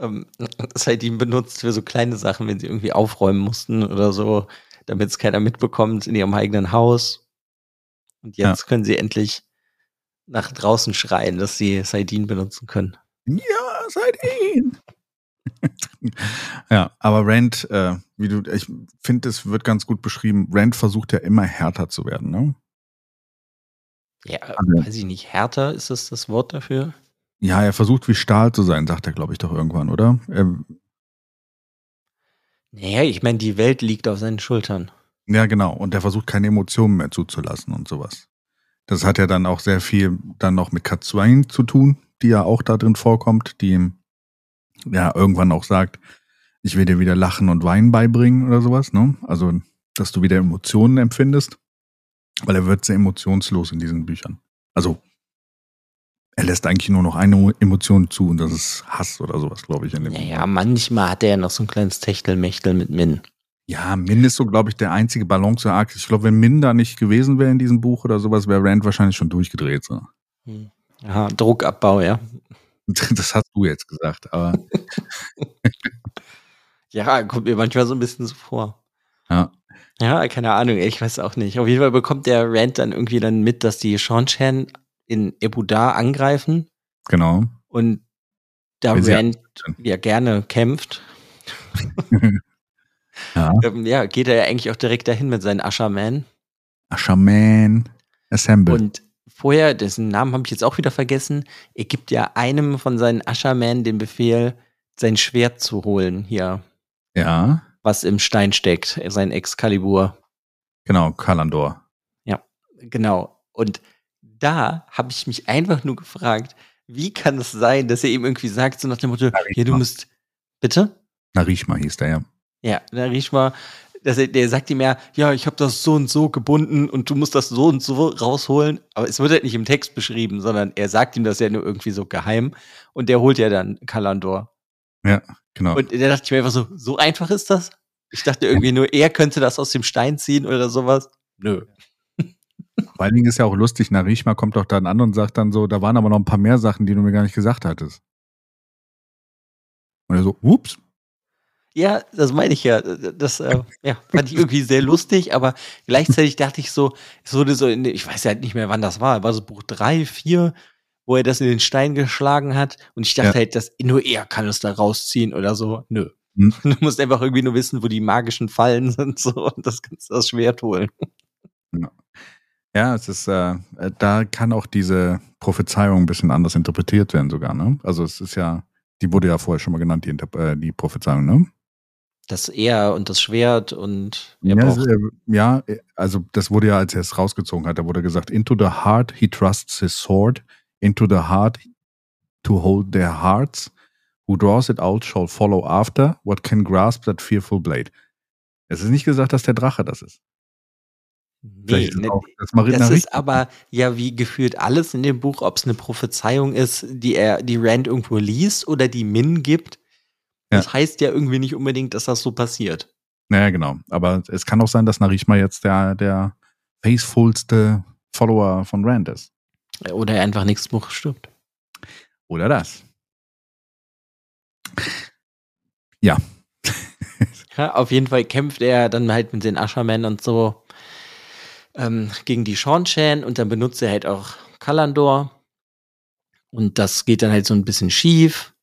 Speaker 3: ähm, seitdem benutzt für so kleine Sachen, wenn sie irgendwie aufräumen mussten oder so, damit es keiner mitbekommt in ihrem eigenen Haus. Und jetzt ja. können sie endlich nach draußen schreien, dass sie Saidin benutzen können.
Speaker 2: Ja, Saidin! ja, aber Rand, äh, wie du, ich finde, es wird ganz gut beschrieben. Rand versucht ja immer härter zu werden, ne?
Speaker 3: Ja, also, weiß ich nicht. Härter ist das das Wort dafür?
Speaker 2: Ja, er versucht wie Stahl zu sein, sagt er, glaube ich, doch irgendwann, oder? Er,
Speaker 3: naja, ich meine, die Welt liegt auf seinen Schultern.
Speaker 2: Ja, genau. Und er versucht keine Emotionen mehr zuzulassen und sowas. Das hat ja dann auch sehr viel dann noch mit Katsuain zu tun, die ja auch da drin vorkommt, die ihm ja irgendwann auch sagt, ich will dir wieder Lachen und Weinen beibringen oder sowas, ne? Also, dass du wieder Emotionen empfindest. Weil er wird sehr emotionslos in diesen Büchern. Also er lässt eigentlich nur noch eine Emotion zu und das ist Hass oder sowas, glaube ich. In
Speaker 3: dem ja, ja, manchmal hat er ja noch so ein kleines Techtelmechtel mit Min.
Speaker 2: Ja, Min ist so, glaube ich, der einzige Balance-Arc. Ich glaube, wenn Min da nicht gewesen wäre in diesem Buch oder sowas, wäre Rand wahrscheinlich schon durchgedreht. So.
Speaker 3: Hm. Ja, Druckabbau, ja.
Speaker 2: Das hast du jetzt gesagt, aber.
Speaker 3: ja, kommt mir manchmal so ein bisschen so vor.
Speaker 2: Ja.
Speaker 3: Ja, keine Ahnung, ich weiß auch nicht. Auf jeden Fall bekommt der Rand dann irgendwie dann mit, dass die Sean-Chan in Ebudar angreifen.
Speaker 2: Genau.
Speaker 3: Und da Rand ja gerne kämpft. ja. Ähm, ja, geht er ja eigentlich auch direkt dahin mit seinen Asherman.
Speaker 2: Asherman Assemble.
Speaker 3: Und vorher, dessen Namen habe ich jetzt auch wieder vergessen, er gibt ja einem von seinen Asherman den Befehl, sein Schwert zu holen hier.
Speaker 2: Ja.
Speaker 3: Was im Stein steckt, sein Excalibur.
Speaker 2: Genau, Kalandor.
Speaker 3: Ja, genau. Und da habe ich mich einfach nur gefragt, wie kann es sein, dass er ihm irgendwie sagt, so nach dem Motto, ja, du musst, bitte?
Speaker 2: Narishma hieß der, ja.
Speaker 3: Ja, Narishma, dass er, der sagt ihm ja, ja, ich habe das so und so gebunden und du musst das so und so rausholen. Aber es wird halt nicht im Text beschrieben, sondern er sagt ihm das ja nur irgendwie so geheim und der holt ja dann Kalandor.
Speaker 2: Ja, genau.
Speaker 3: Und da dachte ich mir einfach so, so einfach ist das? Ich dachte irgendwie nur, er könnte das aus dem Stein ziehen oder sowas. Nö.
Speaker 2: Vor allen Dingen ist ja auch lustig, Narishma kommt doch dann an und sagt dann so, da waren aber noch ein paar mehr Sachen, die du mir gar nicht gesagt hattest. Und er so, ups.
Speaker 3: Ja, das meine ich ja. Das äh, ja, fand ich irgendwie sehr lustig, aber gleichzeitig dachte ich so, es wurde so, in, ich weiß ja halt nicht mehr, wann das war, war so Buch drei, vier, wo er das in den Stein geschlagen hat. Und ich dachte ja. halt, dass nur er kann es da rausziehen oder so. Nö. Hm. Du musst einfach irgendwie nur wissen, wo die magischen Fallen sind so und das kannst du das Schwert holen.
Speaker 2: Ja. Ja, es ist, äh, äh, da kann auch diese Prophezeiung ein bisschen anders interpretiert werden sogar, ne? Also es ist ja, die wurde ja vorher schon mal genannt, die, äh, die Prophezeiung, ne?
Speaker 3: Das Er und das Schwert und
Speaker 2: ja, ja, also das wurde ja, als er es rausgezogen hat, da wurde gesagt, into the heart he trusts his sword, into the heart to hold their hearts, who draws it out shall follow after, what can grasp that fearful blade. Es ist nicht gesagt, dass der Drache das ist.
Speaker 3: Nee, ne, das, das ist aber ja wie gefühlt alles in dem Buch, ob es eine Prophezeiung ist, die er, die Rand irgendwo liest oder die Min gibt. Das ja. heißt ja irgendwie nicht unbedingt, dass das so passiert.
Speaker 2: Naja, genau. Aber es kann auch sein, dass Narishma jetzt der, der faithfulste Follower von Rand ist.
Speaker 3: Oder er einfach nächstes Buch stirbt.
Speaker 2: Oder das. Ja.
Speaker 3: ja. Auf jeden Fall kämpft er dann halt mit den Ashermen und so ähm, gegen die Sean-Chan und dann benutzt er halt auch Kalandor. Und das geht dann halt so ein bisschen schief.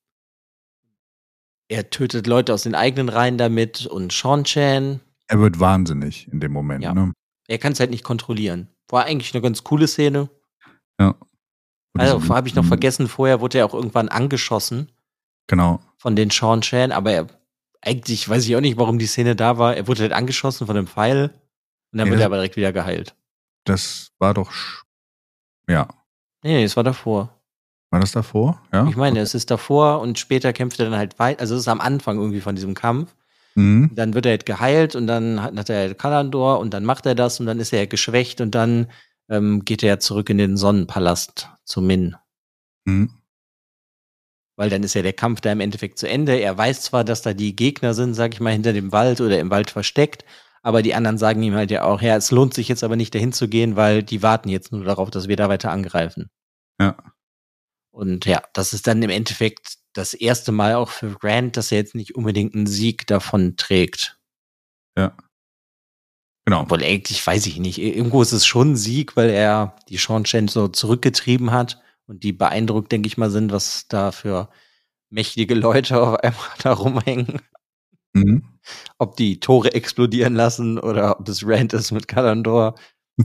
Speaker 3: Er tötet Leute aus den eigenen Reihen damit und Sean-Chan.
Speaker 2: Er wird wahnsinnig in dem Moment. Ja. Ne?
Speaker 3: Er kann es halt nicht kontrollieren. War eigentlich eine ganz coole Szene.
Speaker 2: Ja.
Speaker 3: Also habe ich noch vergessen, vorher wurde er auch irgendwann angeschossen.
Speaker 2: Genau.
Speaker 3: Von den Sean Chan, aber er, eigentlich weiß ich auch nicht, warum die Szene da war. Er wurde halt angeschossen von einem Pfeil. Und dann ja, wird er aber direkt wieder geheilt.
Speaker 2: Das war doch. Ja.
Speaker 3: Nee, es war davor.
Speaker 2: War das davor? Ja.
Speaker 3: Ich meine, okay. es ist davor und später kämpft er dann halt weiter. Also es ist am Anfang irgendwie von diesem Kampf. Mhm. Dann wird er halt geheilt und dann hat, hat er Kalandor und dann macht er das und dann ist er geschwächt und dann ähm, geht er zurück in den Sonnenpalast zu Min. Mhm. Weil dann ist ja der Kampf da im Endeffekt zu Ende. Er weiß zwar, dass da die Gegner sind, sag ich mal, hinter dem Wald oder im Wald versteckt, aber die anderen sagen ihm halt ja auch, ja, es lohnt sich jetzt aber nicht dahin zu gehen, weil die warten jetzt nur darauf, dass wir da weiter angreifen.
Speaker 2: Ja.
Speaker 3: Und ja, das ist dann im Endeffekt das erste Mal auch für Grant, dass er jetzt nicht unbedingt einen Sieg davon trägt.
Speaker 2: Ja. Genau.
Speaker 3: Obwohl eigentlich weiß ich nicht. Irgendwo ist es schon ein Sieg, weil er die Sean Chen so zurückgetrieben hat und die beeindruckt, denke ich mal, sind, was da für mächtige Leute auf einmal da rumhängen. Mhm. Ob die Tore explodieren lassen oder ob es Rand ist mit Kalandor.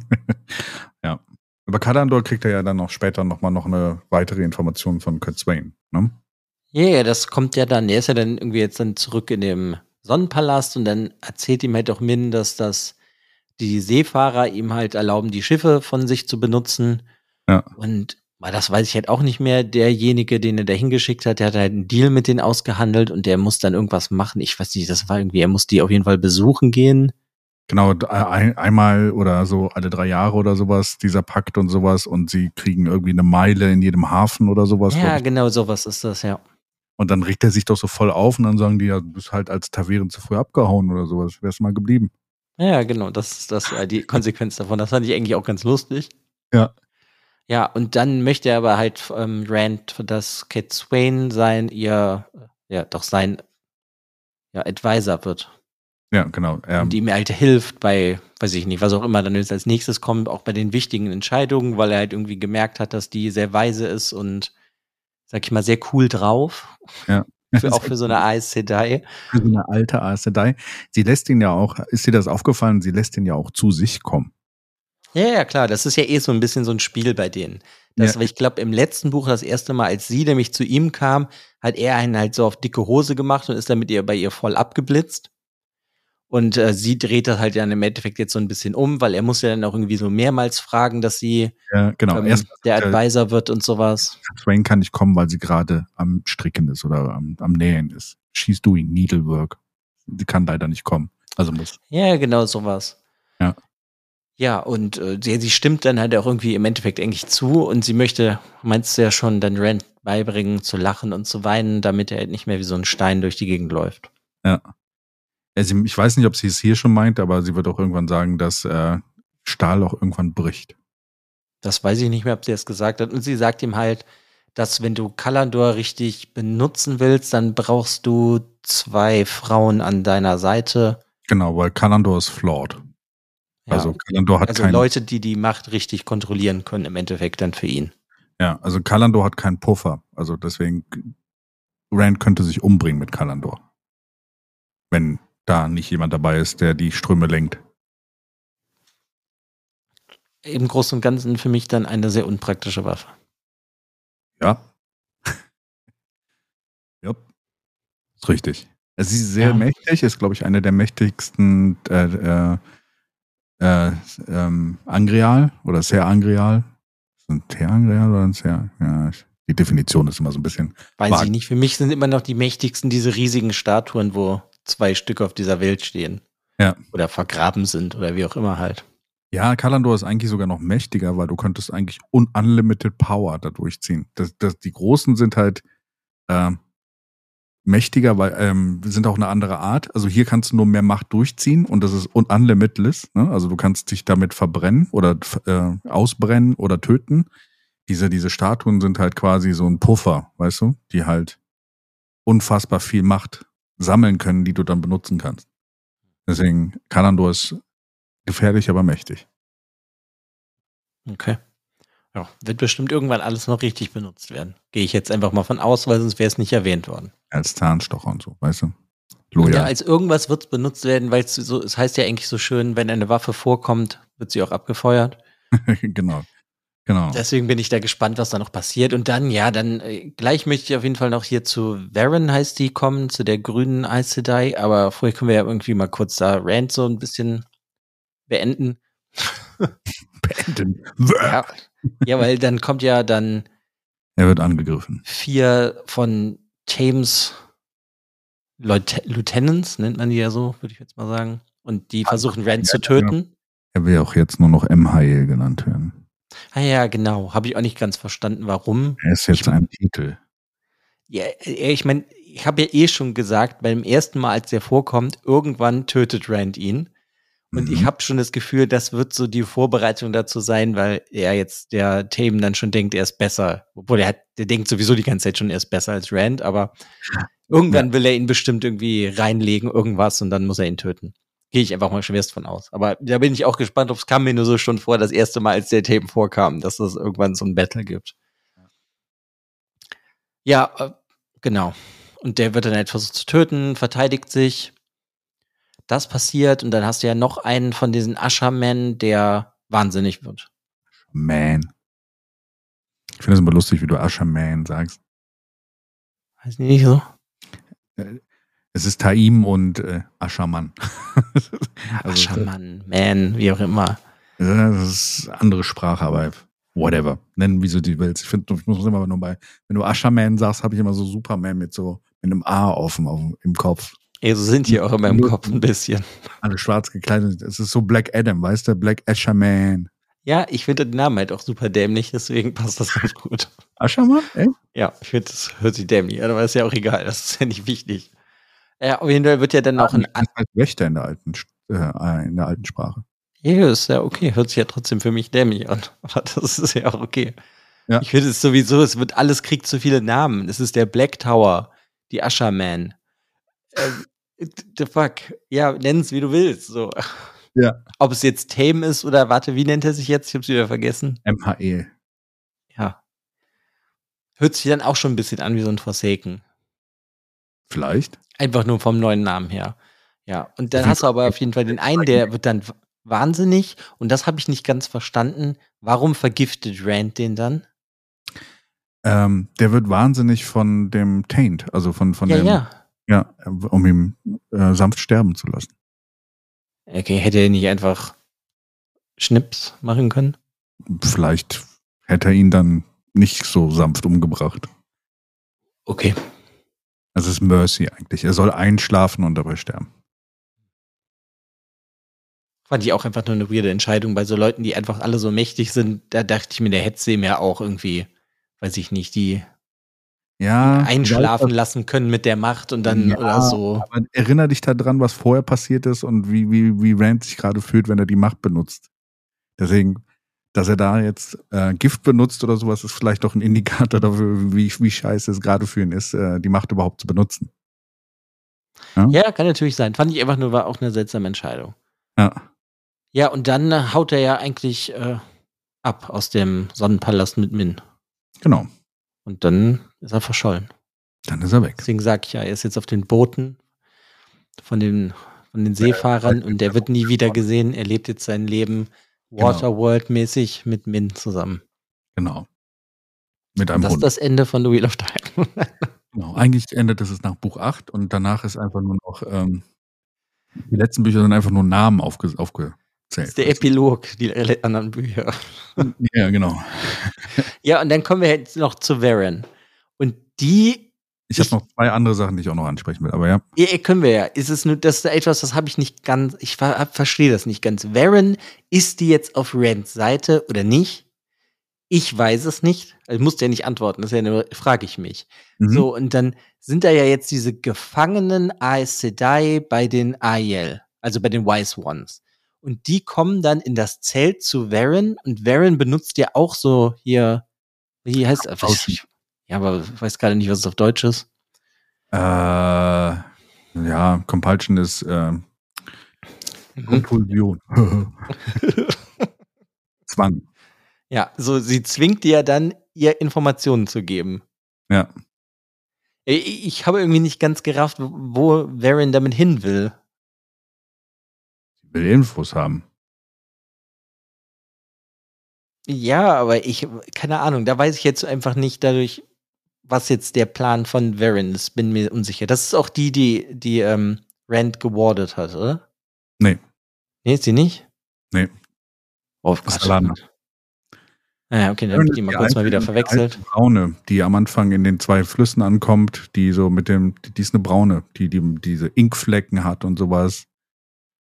Speaker 2: ja. Aber Kalandor kriegt er ja dann noch später nochmal noch eine weitere Information von Kurt Swain, ne?
Speaker 3: Ja, yeah, das kommt ja dann, er ist ja dann irgendwie jetzt dann zurück in dem Sonnenpalast und dann erzählt ihm halt auch Min, dass das die Seefahrer ihm halt erlauben, die Schiffe von sich zu benutzen.
Speaker 2: Ja.
Speaker 3: Und weil das weiß ich halt auch nicht mehr. Derjenige, den er da hingeschickt hat, der hat halt einen Deal mit denen ausgehandelt und der muss dann irgendwas machen. Ich weiß nicht, das war irgendwie, er muss die auf jeden Fall besuchen gehen.
Speaker 2: Genau, ein, einmal oder so alle drei Jahre oder sowas, dieser Pakt und sowas und sie kriegen irgendwie eine Meile in jedem Hafen oder sowas.
Speaker 3: Ja, genau sowas ist das, ja.
Speaker 2: Und dann regt er sich doch so voll auf und dann sagen die, ja, du bist halt als Taveren zu früh abgehauen oder sowas, wärst mal geblieben.
Speaker 3: Ja, genau, das ist das, äh, die Konsequenz davon. Das fand ich eigentlich auch ganz lustig.
Speaker 2: Ja.
Speaker 3: Ja, und dann möchte er aber halt ähm, Rand, dass Kate Swain sein, ihr, ja, doch sein ja, Advisor wird.
Speaker 2: Ja, genau.
Speaker 3: Ähm, und ihm halt hilft bei, weiß ich nicht, was auch immer dann jetzt als nächstes kommt, auch bei den wichtigen Entscheidungen, weil er halt irgendwie gemerkt hat, dass die sehr weise ist und, sag ich mal, sehr cool drauf.
Speaker 2: Ja.
Speaker 3: Für, auch für so eine Aes Sedai.
Speaker 2: Für so eine alte Aes Sedai. Sie lässt ihn ja auch, ist dir das aufgefallen, sie lässt ihn ja auch zu sich kommen.
Speaker 3: Ja, ja, klar. Das ist ja eh so ein bisschen so ein Spiel bei denen. Das, ja. Ich glaube, im letzten Buch, das erste Mal, als sie nämlich zu ihm kam, hat er einen halt so auf dicke Hose gemacht und ist dann mit ihr bei ihr voll abgeblitzt. Und äh, sie dreht das halt dann im Endeffekt jetzt so ein bisschen um, weil er muss ja dann auch irgendwie so mehrmals fragen, dass sie
Speaker 2: ja, genau.
Speaker 3: ähm, Erst, der Advisor äh, wird und sowas.
Speaker 2: Swain kann nicht kommen, weil sie gerade am Stricken ist oder am, am Nähen ist. She's doing needlework. Sie kann leider nicht kommen. Also muss.
Speaker 3: Ja, genau sowas.
Speaker 2: Ja.
Speaker 3: Und äh, sie, sie stimmt dann halt auch irgendwie im Endeffekt eigentlich zu und sie möchte, meinst du ja schon, dann Rand beibringen zu lachen und zu weinen, damit er halt nicht mehr wie so ein Stein durch die Gegend läuft.
Speaker 2: Ja. Also ich weiß nicht, ob sie es hier schon meint, aber sie wird auch irgendwann sagen, dass äh, Stahl auch irgendwann bricht.
Speaker 3: Das weiß ich nicht mehr, ob sie es gesagt hat. Und sie sagt ihm halt, dass wenn du Kalandor richtig benutzen willst, dann brauchst du zwei Frauen an deiner Seite.
Speaker 2: Genau, weil Kalandor ist flawed.
Speaker 3: Ja. Also Kalandor hat also keinen, Leute, die die Macht richtig kontrollieren können, im Endeffekt dann für ihn.
Speaker 2: Ja, also Kalandor hat keinen Puffer. Also deswegen, Rand könnte sich umbringen mit Kalandor. Wenn da nicht jemand dabei ist, der die Ströme lenkt.
Speaker 3: Im Großen und Ganzen für mich dann eine sehr unpraktische Waffe.
Speaker 2: Ja. ja. Ist richtig. Sie ist sehr ja. mächtig, ist, glaube ich, eine der mächtigsten äh, äh, äh, ähm, Angreal oder sehr Angreal. Ist ein sehr Angreal oder ein sehr, ja, die Definition ist immer so ein bisschen.
Speaker 3: Weiß vag. ich nicht. Für mich sind immer noch die mächtigsten diese riesigen Statuen, wo zwei Stück auf dieser Welt stehen.
Speaker 2: Ja.
Speaker 3: Oder vergraben sind oder wie auch immer halt.
Speaker 2: Ja, Kalandor ist eigentlich sogar noch mächtiger, weil du könntest eigentlich un unlimited Power da durchziehen. Das, das, die Großen sind halt äh, mächtiger, weil ähm, sind auch eine andere Art. Also hier kannst du nur mehr Macht durchziehen und das ist unlimitless. Ne? Also du kannst dich damit verbrennen oder äh, ausbrennen oder töten. Diese, diese Statuen sind halt quasi so ein Puffer, weißt du, die halt unfassbar viel Macht sammeln können, die du dann benutzen kannst. Deswegen, Kalandor ist gefährlich, aber mächtig.
Speaker 3: Okay. Ja, wird bestimmt irgendwann alles noch richtig benutzt werden. Gehe ich jetzt einfach mal von aus, weil sonst wäre es nicht erwähnt worden.
Speaker 2: Als Zahnstocher und so, weißt du?
Speaker 3: Loyal. Ja, als irgendwas wird es benutzt werden, weil es so, es heißt ja eigentlich so schön, wenn eine Waffe vorkommt, wird sie auch abgefeuert.
Speaker 2: genau. Genau.
Speaker 3: Deswegen bin ich da gespannt, was da noch passiert. Und dann, ja, dann äh, gleich möchte ich auf jeden Fall noch hier zu Varen heißt die kommen, zu der grünen Aes Sedai. Aber vorher können wir ja irgendwie mal kurz da Rand so ein bisschen beenden.
Speaker 2: beenden.
Speaker 3: ja, ja, weil dann kommt ja dann.
Speaker 2: Er wird angegriffen.
Speaker 3: Vier von Thames Leut Lieutenants, nennt man die ja so, würde ich jetzt mal sagen. Und die versuchen Rand zu töten.
Speaker 2: Er will auch jetzt nur noch MHL genannt werden.
Speaker 3: Ah ja, genau. Habe ich auch nicht ganz verstanden, warum.
Speaker 2: Er ist jetzt ich, ein Titel.
Speaker 3: Ja, äh, ich meine, ich habe ja eh schon gesagt, beim ersten Mal, als der vorkommt, irgendwann tötet Rand ihn. Und mhm. ich habe schon das Gefühl, das wird so die Vorbereitung dazu sein, weil er jetzt der Themen dann schon denkt, er ist besser. Obwohl er hat, der denkt sowieso die ganze Zeit schon, er ist besser als Rand, aber irgendwann ja. will er ihn bestimmt irgendwie reinlegen, irgendwas, und dann muss er ihn töten. Gehe ich einfach mal schwerst von aus. Aber da bin ich auch gespannt, ob es kam mir nur so schon vor, das erste Mal, als der Themen vorkam, dass es irgendwann so ein Battle gibt. Ja, äh, genau. Und der wird dann halt versucht zu töten, verteidigt sich das passiert und dann hast du ja noch einen von diesen Ashermen, der wahnsinnig wird.
Speaker 2: Man. Ich finde es immer lustig, wie du Asherman sagst.
Speaker 3: Weiß nicht so.
Speaker 2: Äh, es ist Taim und äh, Aschermann.
Speaker 3: also, Aschermann, Man, wie auch immer.
Speaker 2: Das ist andere Sprache, aber whatever. Nennen, wie du die willst. Ich finde, ich muss immer nur bei, wenn du Ascherman sagst, habe ich immer so Superman mit so mit einem A offen auf, im Kopf.
Speaker 3: Ja, so sind die auch in meinem Kopf ein bisschen.
Speaker 2: Alle schwarz gekleidet. Es ist so Black Adam, weißt du? Black Asherman.
Speaker 3: Ja, ich finde den Namen halt auch super dämlich, deswegen passt das ganz gut.
Speaker 2: Aschermann? Ey?
Speaker 3: Ja, ich finde, das hört sich dämlich an, aber ist ja auch egal, das ist ja nicht wichtig. Ja, auf jeden Fall wird ja dann auch ein.
Speaker 2: Das heißt Wächter in der alten, äh, in der alten Sprache.
Speaker 3: Ja, ist ja okay, hört sich ja trotzdem für mich dämlich an, aber das ist ja auch okay. Ja. Ich finde es sowieso, es wird alles kriegt so viele Namen. Es ist der Black Tower, die Asherman. Ähm, the fuck? Ja, nenn es wie du willst. So.
Speaker 2: Ja.
Speaker 3: Ob es jetzt Tame ist oder warte, wie nennt er sich jetzt? Ich hab's wieder vergessen.
Speaker 2: MHE.
Speaker 3: Ja. Hört sich dann auch schon ein bisschen an wie so ein Forsaken.
Speaker 2: Vielleicht.
Speaker 3: Einfach nur vom neuen Namen her. Ja. Und dann hast du aber auf jeden Fall den einen, der wird dann wahnsinnig. Und das habe ich nicht ganz verstanden. Warum vergiftet Rand den dann?
Speaker 2: Ähm, der wird wahnsinnig von dem Taint, also von, von
Speaker 3: ja,
Speaker 2: dem.
Speaker 3: Ja.
Speaker 2: Ja, um ihn äh, sanft sterben zu lassen.
Speaker 3: Okay, hätte er nicht einfach Schnips machen können?
Speaker 2: Vielleicht hätte er ihn dann nicht so sanft umgebracht.
Speaker 3: Okay.
Speaker 2: Das ist Mercy eigentlich. Er soll einschlafen und dabei sterben.
Speaker 3: Fand ich auch einfach nur eine weirde Entscheidung bei so Leuten, die einfach alle so mächtig sind. Da dachte ich mir, der hätte sie mir auch irgendwie, weiß ich nicht, die
Speaker 2: ja,
Speaker 3: einschlafen lassen können mit der Macht und dann ja, oder so.
Speaker 2: Aber erinnere dich daran, was vorher passiert ist und wie, wie, wie Rand sich gerade fühlt, wenn er die Macht benutzt. Deswegen, dass er da jetzt äh, Gift benutzt oder sowas, ist vielleicht doch ein Indikator dafür, wie, wie scheiße es gerade für ihn ist, äh, die Macht überhaupt zu benutzen.
Speaker 3: Ja? ja? kann natürlich sein. Fand ich einfach nur, war auch eine seltsame Entscheidung.
Speaker 2: Ja.
Speaker 3: Ja, und dann äh, haut er ja eigentlich äh, ab aus dem Sonnenpalast mit Min.
Speaker 2: Genau.
Speaker 3: Und dann ist er verschollen.
Speaker 2: Dann ist er weg.
Speaker 3: Deswegen sage ich ja, er ist jetzt auf den Booten von den, von den Seefahrern und er wird nie wieder gesehen. Er lebt jetzt sein Leben genau. Waterworld-mäßig mit Min zusammen.
Speaker 2: Genau. Mit einem
Speaker 3: das
Speaker 2: Hund.
Speaker 3: ist das Ende von The Wheel of Time.
Speaker 2: genau. Eigentlich endet es nach Buch 8 und danach ist einfach nur noch, ähm, die letzten Bücher sind einfach nur Namen aufge, aufge
Speaker 3: das ist der Epilog, die anderen Bücher.
Speaker 2: Ja, genau.
Speaker 3: Ja, und dann kommen wir jetzt noch zu Varen. Und die.
Speaker 2: Ich habe noch zwei andere Sachen, die ich auch noch ansprechen will, aber ja.
Speaker 3: Ja, können wir ja. Ist es nur, das ist etwas, das habe ich nicht ganz, ich ver verstehe das nicht ganz. Varen, ist die jetzt auf Rands Seite oder nicht? Ich weiß es nicht. Also, ich musste ja nicht antworten, das ist ja nur, frage ich mich. Mhm. So, und dann sind da ja jetzt diese gefangenen Aes Sedai bei den Aiel, also bei den Wise Ones und die kommen dann in das Zelt zu Varen und Varen benutzt ja auch so hier, wie heißt das? Ja, aber ich weiß gerade nicht, was es auf Deutsch ist.
Speaker 2: Äh, ja, Compulsion ist äh, mhm. Kompulsion. Zwang.
Speaker 3: Ja, so sie zwingt dir dann, ihr Informationen zu geben.
Speaker 2: Ja.
Speaker 3: Ich, ich habe irgendwie nicht ganz gerafft, wo Varen damit hin will
Speaker 2: will Infos haben.
Speaker 3: Ja, aber ich, keine Ahnung, da weiß ich jetzt einfach nicht dadurch, was jetzt der Plan von Varen ist, bin mir unsicher. Das ist auch die, die, die ähm, Rand gewardet hat, oder?
Speaker 2: Nee.
Speaker 3: Nee, ist sie nicht?
Speaker 2: Nee.
Speaker 3: Oh, das ist Alana. Ja, okay, dann habe ich die mal kurz mal wieder verwechselt.
Speaker 2: Die braune, die am Anfang in den zwei Flüssen ankommt, die so mit dem, die ist eine braune, die, die diese Inkflecken hat und sowas.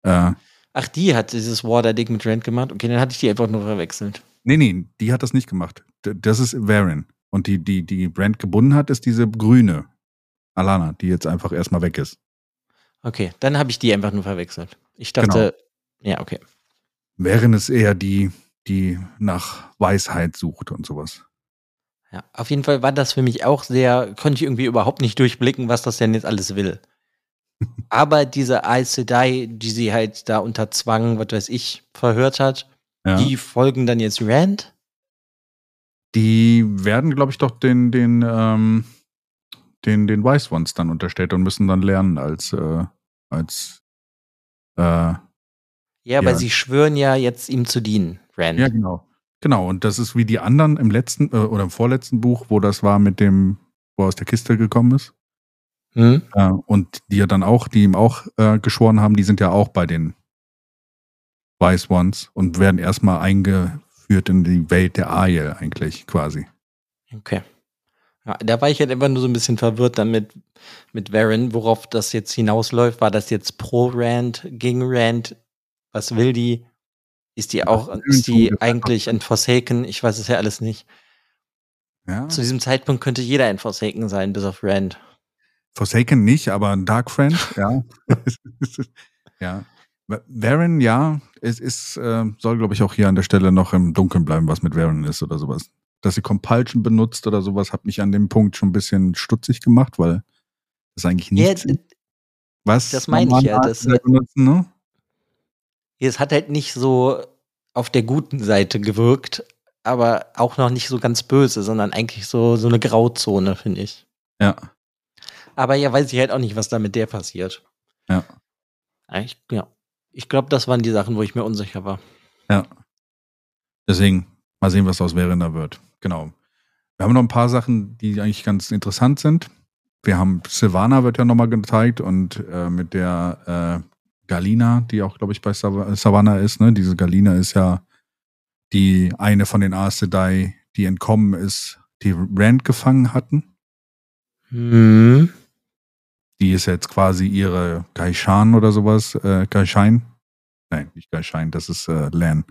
Speaker 3: Äh, Ach, die hat dieses Water-Ding mit Rand gemacht? Okay, dann hatte ich die einfach nur verwechselt.
Speaker 2: Nee, nee, die hat das nicht gemacht. Das ist Varen. Und die, die, die Rand gebunden hat, ist diese grüne Alana, die jetzt einfach erstmal weg ist.
Speaker 3: Okay, dann habe ich die einfach nur verwechselt. Ich dachte, genau. ja, okay.
Speaker 2: Wären es eher die, die nach Weisheit sucht und sowas.
Speaker 3: Ja, auf jeden Fall war das für mich auch sehr, konnte ich irgendwie überhaupt nicht durchblicken, was das denn jetzt alles will. Aber diese Aes Sedai, die sie halt da unter Zwang, was weiß ich, verhört hat, ja. die folgen dann jetzt Rand?
Speaker 2: Die werden, glaube ich, doch den, den, ähm, den, den Wise Ones dann unterstellt und müssen dann lernen als, äh, als
Speaker 3: äh, ja, ja, weil sie schwören ja jetzt ihm zu dienen, Rand.
Speaker 2: Ja, genau. Genau, und das ist wie die anderen im letzten äh, oder im vorletzten Buch, wo das war mit dem, wo er aus der Kiste gekommen ist. Hm? Äh, und die ja dann auch, die ihm auch äh, geschworen haben, die sind ja auch bei den Wise Ones und werden erstmal eingeführt in die Welt der Ariel eigentlich quasi.
Speaker 3: Okay. Ja, da war ich halt immer nur so ein bisschen verwirrt damit mit Varen, worauf das jetzt hinausläuft. War das jetzt pro Rand, gegen Rand? Was will die? Ist die auch, ist die eigentlich ein Forsaken? Ich weiß es ja alles nicht. Ja. Zu diesem Zeitpunkt könnte jeder ein Forsaken sein, bis auf Rand.
Speaker 2: Forsaken nicht, aber ein Dark Friend, ja. ja. Varen, ja, es ist, äh, soll, glaube ich, auch hier an der Stelle noch im Dunkeln bleiben, was mit Varen ist oder sowas dass sie Compulsion benutzt oder sowas, hat mich an dem Punkt schon ein bisschen stutzig gemacht, weil das eigentlich nichts ja,
Speaker 3: was das meine ich ja. Das, benutzen, ne? Es hat halt nicht so auf der guten Seite gewirkt, aber auch noch nicht so ganz böse, sondern eigentlich so, so eine Grauzone, finde ich.
Speaker 2: Ja.
Speaker 3: Aber ja, weiß ich halt auch nicht, was da mit der passiert.
Speaker 2: Ja.
Speaker 3: Ich, ja. Ich glaube, das waren die Sachen, wo ich mir unsicher war.
Speaker 2: Ja. Deswegen, mal sehen, was aus Verena wird genau. Wir haben noch ein paar Sachen, die eigentlich ganz interessant sind. Wir haben Silvana wird ja nochmal gezeigt und äh, mit der äh, Galina, die auch, glaube ich, bei Sav Savannah ist, ne? Diese Galina ist ja die eine von den Aes Sedai, die entkommen ist, die Rand gefangen hatten.
Speaker 3: Mhm.
Speaker 2: Die ist jetzt quasi ihre Gaishan oder sowas. Äh, Gaishain? Nein, nicht Gaishain, das ist äh, Lan.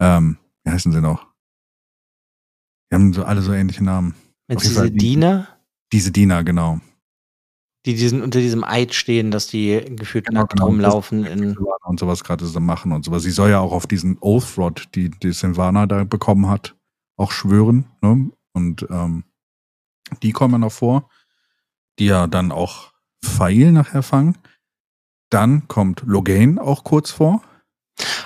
Speaker 2: Ähm, wie heißen sie noch? Die haben so alle so ähnliche Namen.
Speaker 3: Mit diese Diener?
Speaker 2: Diese Diener, genau.
Speaker 3: Die diesen, unter diesem Eid stehen, dass die gefühlt genau, nackt genau. rumlaufen. In
Speaker 2: und sowas gerade so machen und sowas. Sie soll ja auch auf diesen Oath Rod, die, die Silvana da bekommen hat, auch schwören. Ne? Und ähm, die kommen noch vor, die ja dann auch Pfeil nachher fangen. Dann kommt Logain auch kurz vor.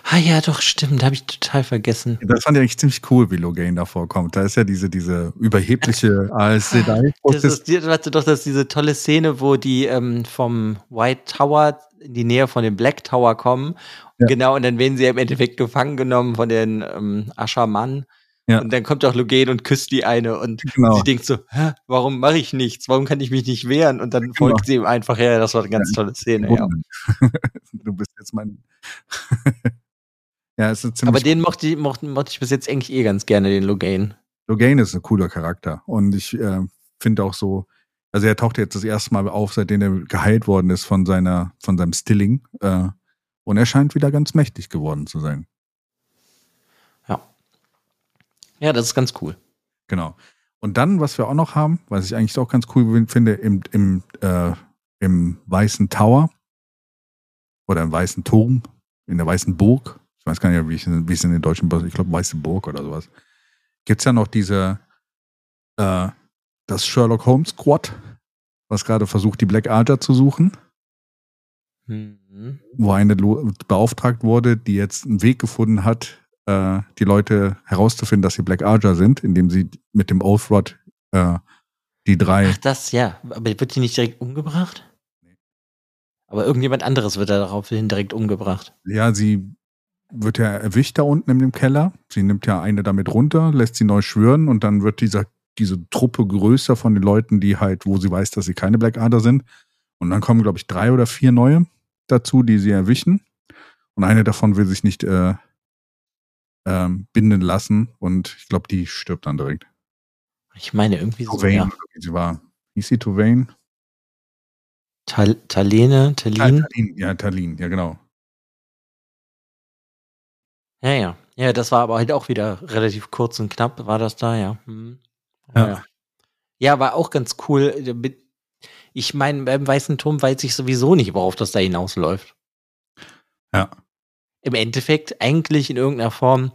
Speaker 3: Ah ja, doch, stimmt, habe ich total vergessen.
Speaker 2: Das fand ich eigentlich ziemlich cool, wie Logain da vorkommt. Da ist ja diese, diese überhebliche AS Sedai.
Speaker 3: Das ist, warte doch, das ist diese tolle Szene, wo die ähm, vom White Tower in die Nähe von dem Black Tower kommen. Ja. Genau, und dann werden sie im Endeffekt gefangen genommen von den ähm, Aschermann. Ja. Und dann kommt auch Logain und küsst die eine und genau. sie denkt so, Hä, warum mache ich nichts? Warum kann ich mich nicht wehren? Und dann genau. folgt sie ihm einfach her. Das war eine ganz ja, tolle Szene, ja.
Speaker 2: Du bist jetzt mein
Speaker 3: Ja, ist ziemlich Aber den mochte ich, mochte, mochte ich bis jetzt eigentlich eh ganz gerne, den Logain.
Speaker 2: Logain ist ein cooler Charakter. Und ich äh, finde auch so, also er taucht jetzt das erste Mal auf, seitdem er geheilt worden ist von seiner, von seinem Stilling. Äh, und er scheint wieder ganz mächtig geworden zu sein.
Speaker 3: Ja. Ja, das ist ganz cool.
Speaker 2: Genau. Und dann, was wir auch noch haben, was ich eigentlich auch ganz cool finde, im, im, äh, im Weißen Tower oder im Weißen Turm, in der Weißen Burg, ich weiß gar nicht, wie, ich, wie es in den deutschen, ich glaube, Weiße Burg oder sowas, gibt es ja noch diese, äh, das Sherlock Holmes Squad, was gerade versucht, die Black Archer zu suchen. Mhm. Wo eine beauftragt wurde, die jetzt einen Weg gefunden hat, äh, die Leute herauszufinden, dass sie Black Archer sind, indem sie mit dem Oath Rod äh, die drei.
Speaker 3: Ach, das ja. Aber wird die nicht direkt umgebracht? Aber irgendjemand anderes wird da daraufhin direkt umgebracht.
Speaker 2: Ja, sie wird ja erwischt da unten in dem Keller. Sie nimmt ja eine damit runter, lässt sie neu schwören und dann wird dieser, diese Truppe größer von den Leuten, die halt, wo sie weiß, dass sie keine Blackadder sind. Und dann kommen, glaube ich, drei oder vier neue dazu, die sie erwischen. Und eine davon will sich nicht, äh, ähm, binden lassen und ich glaube, die stirbt dann direkt.
Speaker 3: Ich meine, irgendwie so.
Speaker 2: Tuvain,
Speaker 3: Ja.
Speaker 2: sie war. Hieß sie Tuvain?
Speaker 3: Tal Talene,
Speaker 2: Ah,
Speaker 3: Talin.
Speaker 2: Talin, ja, Talin, ja, genau.
Speaker 3: Ja, ja. Ja, das war aber halt auch wieder relativ kurz und knapp, war das da, ja. Hm.
Speaker 2: Ja.
Speaker 3: ja. Ja, war auch ganz cool. Ich meine, beim Weißen Turm weiß ich sowieso nicht, worauf das da hinausläuft.
Speaker 2: Ja.
Speaker 3: Im Endeffekt eigentlich in irgendeiner Form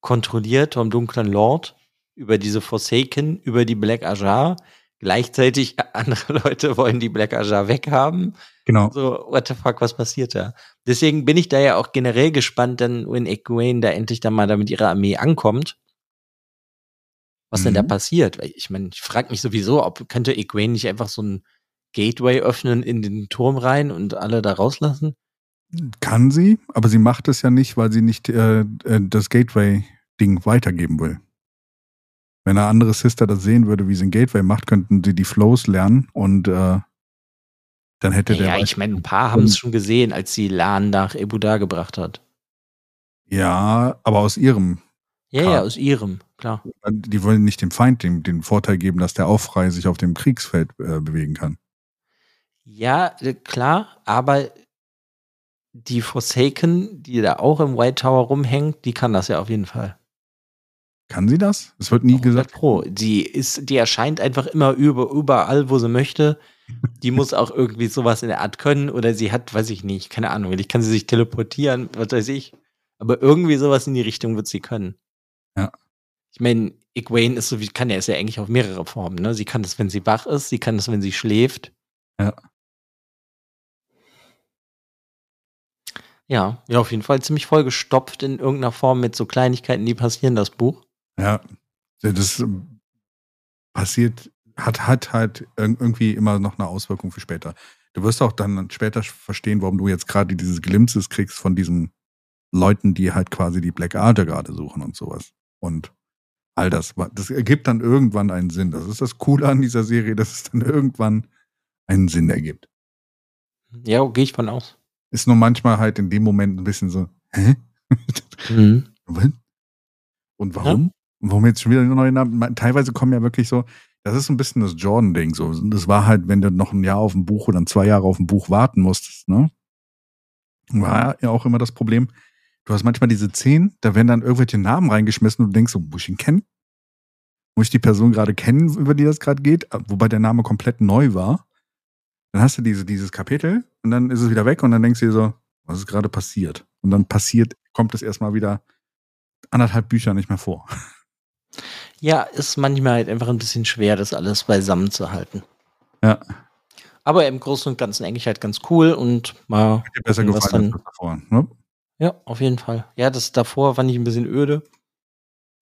Speaker 3: kontrolliert vom dunklen Lord über diese Forsaken, über die Black Ajar. Gleichzeitig andere Leute wollen die Black Ajar weghaben.
Speaker 2: Genau.
Speaker 3: So, what the fuck, was passiert da? Deswegen bin ich da ja auch generell gespannt, dann, wenn Egwene da endlich dann mal da mit ihrer Armee ankommt. Was denn da
Speaker 2: Mhm.
Speaker 3: passiert? Weil ich meine, ich frage mich sowieso, ob könnte Egwene nicht einfach so ein Gateway öffnen in den Turm rein und alle da rauslassen?
Speaker 2: Kann sie, aber sie macht es ja nicht, weil sie nicht äh, äh, das Gateway-Ding weitergeben will. Wenn eine andere Sister das sehen würde, wie sie ein Gateway macht, könnten sie die Flows lernen und äh, dann hätte der.
Speaker 3: Ja, ich meine, ein paar haben es schon gesehen, als sie Lan nach Ebuda gebracht hat.
Speaker 2: ja, aber aus ihrem.
Speaker 3: Ja,
Speaker 2: Klar.
Speaker 3: ja, aus ihrem, klar.
Speaker 2: Die wollen nicht dem Feind den, den Vorteil geben, dass der auch frei sich auf dem Kriegsfeld äh, bewegen kann.
Speaker 3: Ja, äh, klar, aber die Forsaken, die da auch im White Tower rumhängt, die kann das ja auf jeden Fall.
Speaker 2: Kann sie das? Es wird nie
Speaker 3: 100
Speaker 2: gesagt.
Speaker 3: Pro. Die ist, die erscheint einfach immer über, überall, wo sie möchte. Die muss auch irgendwie sowas in der Art können oder sie hat, weiß ich nicht, keine Ahnung, vielleicht kann sie sich teleportieren, was weiß ich. Aber irgendwie sowas in die Richtung wird sie können.
Speaker 2: Ja.
Speaker 3: Ich meine, Egwene ist so wie, kann ja, ist ja eigentlich auf mehrere Formen, ne? Sie kann das, wenn sie wach ist, sie kann das, wenn sie schläft.
Speaker 2: Ja.
Speaker 3: Ja, ja, auf jeden Fall ziemlich vollgestopft in irgendeiner Form mit so Kleinigkeiten, die passieren, das Buch.
Speaker 2: Ja, das ähm, passiert, hat, hat halt irg- irgendwie immer noch eine Auswirkung für später. Du wirst auch dann später verstehen, warum du jetzt gerade dieses Glimpses kriegst von diesen Leuten, die halt quasi die Black Arte gerade suchen und sowas. Und all das. Das ergibt dann irgendwann einen Sinn. Das ist das Coole an dieser Serie, dass es dann irgendwann einen Sinn ergibt.
Speaker 3: Ja, gehe ich von aus.
Speaker 2: Ist nur manchmal halt in dem Moment ein bisschen so, hä?
Speaker 3: Mhm.
Speaker 2: Und warum? Und warum jetzt schon wieder neue Namen? Teilweise kommen ja wirklich so, das ist so ein bisschen das Jordan-Ding. So. Das war halt, wenn du noch ein Jahr auf ein Buch oder zwei Jahre auf ein Buch warten musstest, ne? War ja auch immer das Problem. Du hast manchmal diese Szenen, da werden dann irgendwelche Namen reingeschmissen und du denkst so, muss ich ihn kennen? Muss ich die Person gerade kennen, über die das gerade geht? Wobei der Name komplett neu war. Dann hast du diese, dieses Kapitel und dann ist es wieder weg und dann denkst du dir so, was ist gerade passiert? Und dann passiert, kommt es erstmal wieder anderthalb Bücher nicht mehr vor.
Speaker 3: Ja, ist manchmal halt einfach ein bisschen schwer, das alles beisammen zu halten.
Speaker 2: Ja.
Speaker 3: Aber im Großen und Ganzen eigentlich halt ganz cool und mal.
Speaker 2: Hat dir besser gefallen als
Speaker 3: dann-
Speaker 2: davor. Ne?
Speaker 3: Ja, auf jeden Fall. Ja, das davor fand ich ein bisschen öde.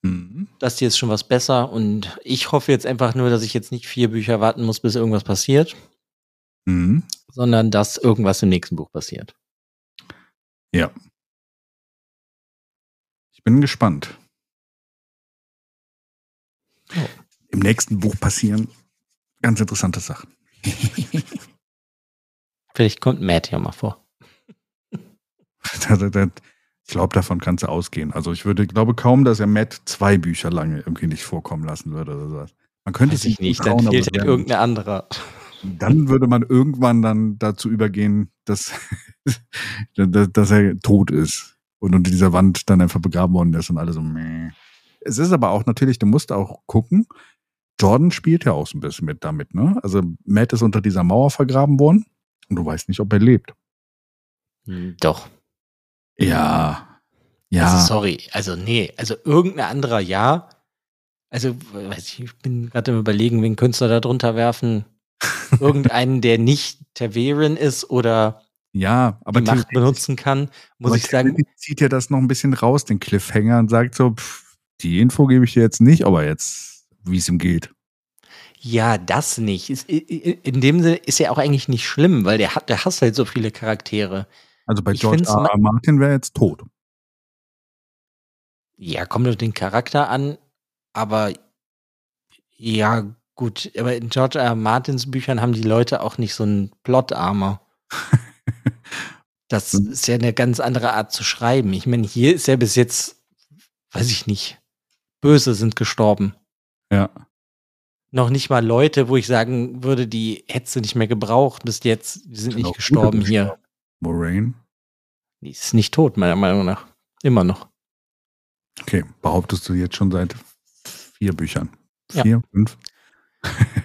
Speaker 2: Mhm.
Speaker 3: Das hier ist schon was besser und ich hoffe jetzt einfach nur, dass ich jetzt nicht vier Bücher warten muss, bis irgendwas passiert,
Speaker 2: Mhm.
Speaker 3: sondern dass irgendwas im nächsten Buch passiert.
Speaker 2: Ja. Ich bin gespannt.
Speaker 3: Ja.
Speaker 2: Im nächsten Buch passieren ganz interessante Sachen.
Speaker 3: Vielleicht kommt Matt ja mal vor.
Speaker 2: Ich glaube, davon kannst du ausgehen. Also ich würde, glaube kaum, dass er Matt zwei Bücher lange irgendwie nicht vorkommen lassen würde oder sowas. Man könnte
Speaker 3: Weiß
Speaker 2: es
Speaker 3: ich nicht,
Speaker 2: trauen,
Speaker 3: dann fehlt halt irgendein anderer.
Speaker 2: Dann würde man irgendwann dann dazu übergehen, dass, dass, er tot ist und unter dieser Wand dann einfach begraben worden ist und alle so, meh. Es ist aber auch natürlich, du musst auch gucken, Jordan spielt ja auch so ein bisschen mit damit, ne? Also Matt ist unter dieser Mauer vergraben worden und du weißt nicht, ob er lebt.
Speaker 3: Hm, Doch.
Speaker 2: Ja. Ja.
Speaker 3: Also sorry, also nee, also irgendein anderer ja. Also, weiß ich, ich bin gerade im Überlegen, wen könntest du da drunter werfen? Irgendeinen, der nicht Taverin ist oder
Speaker 2: ja, aber
Speaker 3: die Macht benutzen kann, muss ich sagen,
Speaker 2: zieht ja das noch ein bisschen raus, den Cliffhanger, und sagt so, pff, die Info gebe ich dir jetzt nicht, aber jetzt, wie es ihm geht.
Speaker 3: ja, das nicht. In dem Sinne ist ja auch eigentlich nicht schlimm, weil der hat, der hasst halt so viele Charaktere.
Speaker 2: Also bei
Speaker 3: Ich
Speaker 2: George R. R. Martin wäre jetzt tot.
Speaker 3: Ja, kommt auf den Charakter an, aber ja, gut, aber in George R. Martins Büchern haben die Leute auch nicht so einen Plot-Armor. Das
Speaker 2: Mhm.
Speaker 3: ist ja eine ganz andere Art zu schreiben. Ich meine, hier ist ja bis jetzt weiß ich nicht, Böse sind gestorben.
Speaker 2: Ja.
Speaker 3: Noch nicht mal Leute, wo ich sagen würde, die hättest du nicht mehr gebraucht bis jetzt. Die sind, sind nicht gestorben hier.
Speaker 2: Moraine?
Speaker 3: Die ist nicht tot, meiner Meinung nach. Immer noch.
Speaker 2: Okay, behauptest du jetzt schon seit vier Büchern? Vier, ja. fünf?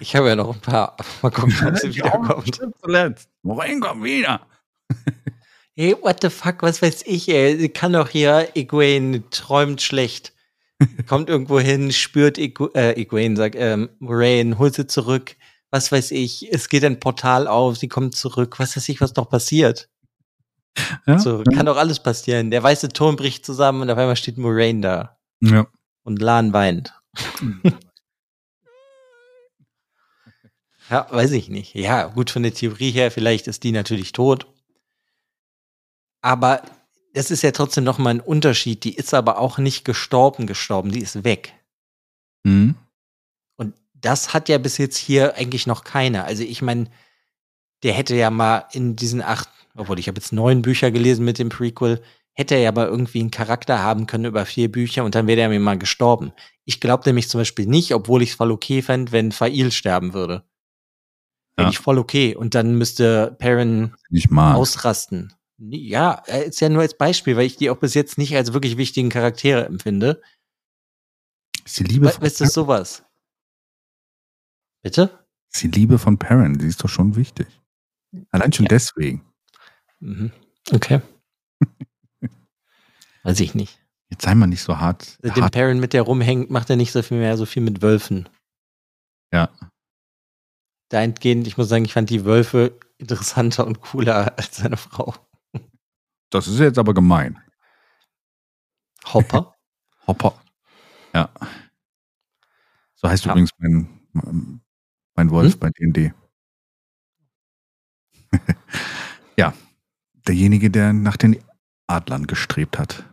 Speaker 3: Ich habe ja noch ein paar. Mal gucken, ob sie wiederkommt.
Speaker 2: Zuletzt. Moraine kommt wieder.
Speaker 3: Hey, what the fuck, was weiß ich, ey. Sie kann doch hier, Egwene träumt schlecht. Kommt irgendwo hin, spürt Igu äh, Egwene, sagt, ähm, Moraine, holt sie zurück. Was weiß ich, es geht ein Portal auf, sie kommt zurück. Was weiß ich, was noch passiert. Ja, so, ja. kann doch alles passieren. Der weiße Turm bricht zusammen und auf einmal steht Moraine da.
Speaker 2: Ja.
Speaker 3: Und Lan weint. ja, weiß ich nicht. Ja, gut, von der Theorie her, vielleicht ist die natürlich tot. Aber es ist ja trotzdem noch mal ein Unterschied. Die ist aber auch nicht gestorben, gestorben. Die ist weg.
Speaker 2: Mhm.
Speaker 3: Und das hat ja bis jetzt hier eigentlich noch keiner. Also ich meine, der hätte ja mal in diesen acht, obwohl ich habe jetzt neun Bücher gelesen mit dem Prequel, hätte er ja aber irgendwie einen Charakter haben können über vier Bücher und dann wäre er mir mal gestorben. Ich glaube nämlich zum Beispiel nicht, obwohl ich es voll okay fände, wenn Fail sterben würde. Wäre ja. ich voll okay. Und dann müsste Perrin ausrasten. Ja, ist ja nur als Beispiel, weil ich die auch bis jetzt nicht als wirklich wichtigen Charaktere empfinde.
Speaker 2: Ist die Liebe
Speaker 3: Was ist das sowas? Bitte?
Speaker 2: Ist die Liebe von Perrin, die ist doch schon wichtig. Allein schon ja. deswegen.
Speaker 3: Mhm. Okay. Weiß ich nicht.
Speaker 2: Jetzt sei mal nicht so hart.
Speaker 3: Den hart. Perrin mit der rumhängt, macht er nicht so viel mehr, so viel mit Wölfen.
Speaker 2: Ja.
Speaker 3: Dahingehend, ich muss sagen, ich fand die Wölfe interessanter und cooler als seine Frau.
Speaker 2: Das ist jetzt aber gemein.
Speaker 3: Hopper?
Speaker 2: Hopper. Ja. So heißt ja. übrigens mein, mein Wolf hm? bei D&D. ja. Derjenige, der nach den Adlern gestrebt hat.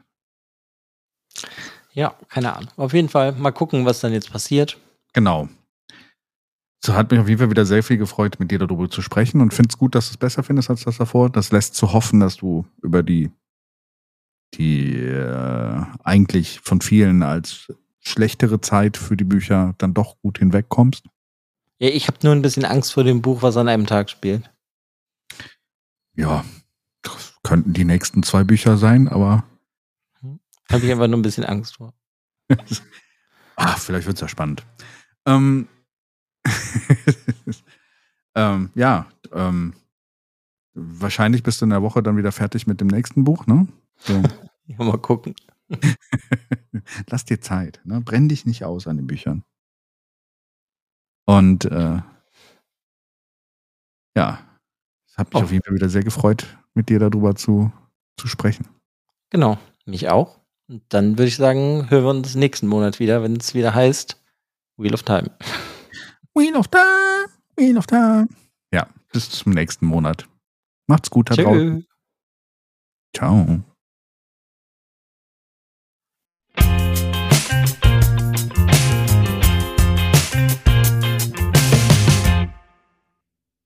Speaker 3: Ja, keine Ahnung. Auf jeden Fall mal gucken, was dann jetzt passiert.
Speaker 2: Genau. So hat mich auf jeden Fall wieder sehr viel gefreut, mit dir darüber zu sprechen und finde es gut, dass du es besser findest als das davor. Das lässt zu hoffen, dass du über die, die äh, eigentlich von vielen als schlechtere Zeit für die Bücher dann doch gut hinwegkommst.
Speaker 3: Ja, ich habe nur ein bisschen Angst vor dem Buch, was an einem Tag spielt.
Speaker 2: Ja, das könnten die nächsten zwei Bücher sein, aber.
Speaker 3: Habe ich einfach nur ein bisschen Angst vor.
Speaker 2: Ach, vielleicht wird es ja spannend. Ähm, ähm, ja, ähm, wahrscheinlich bist du in der Woche dann wieder fertig mit dem nächsten Buch, ne?
Speaker 3: So. ja, mal gucken.
Speaker 2: Lass dir Zeit, ne? Brenn dich nicht aus an den Büchern. Und äh, ja, es hat mich oh. auf jeden Fall wieder sehr gefreut, mit dir darüber zu, zu sprechen.
Speaker 3: Genau, mich auch. Und dann würde ich sagen, hören wir uns nächsten Monat wieder, wenn es wieder heißt Wheel of Time.
Speaker 2: Wheel of Time, Wheel of Time. Ja, bis zum nächsten Monat. Macht's gut da draußen. Ciao.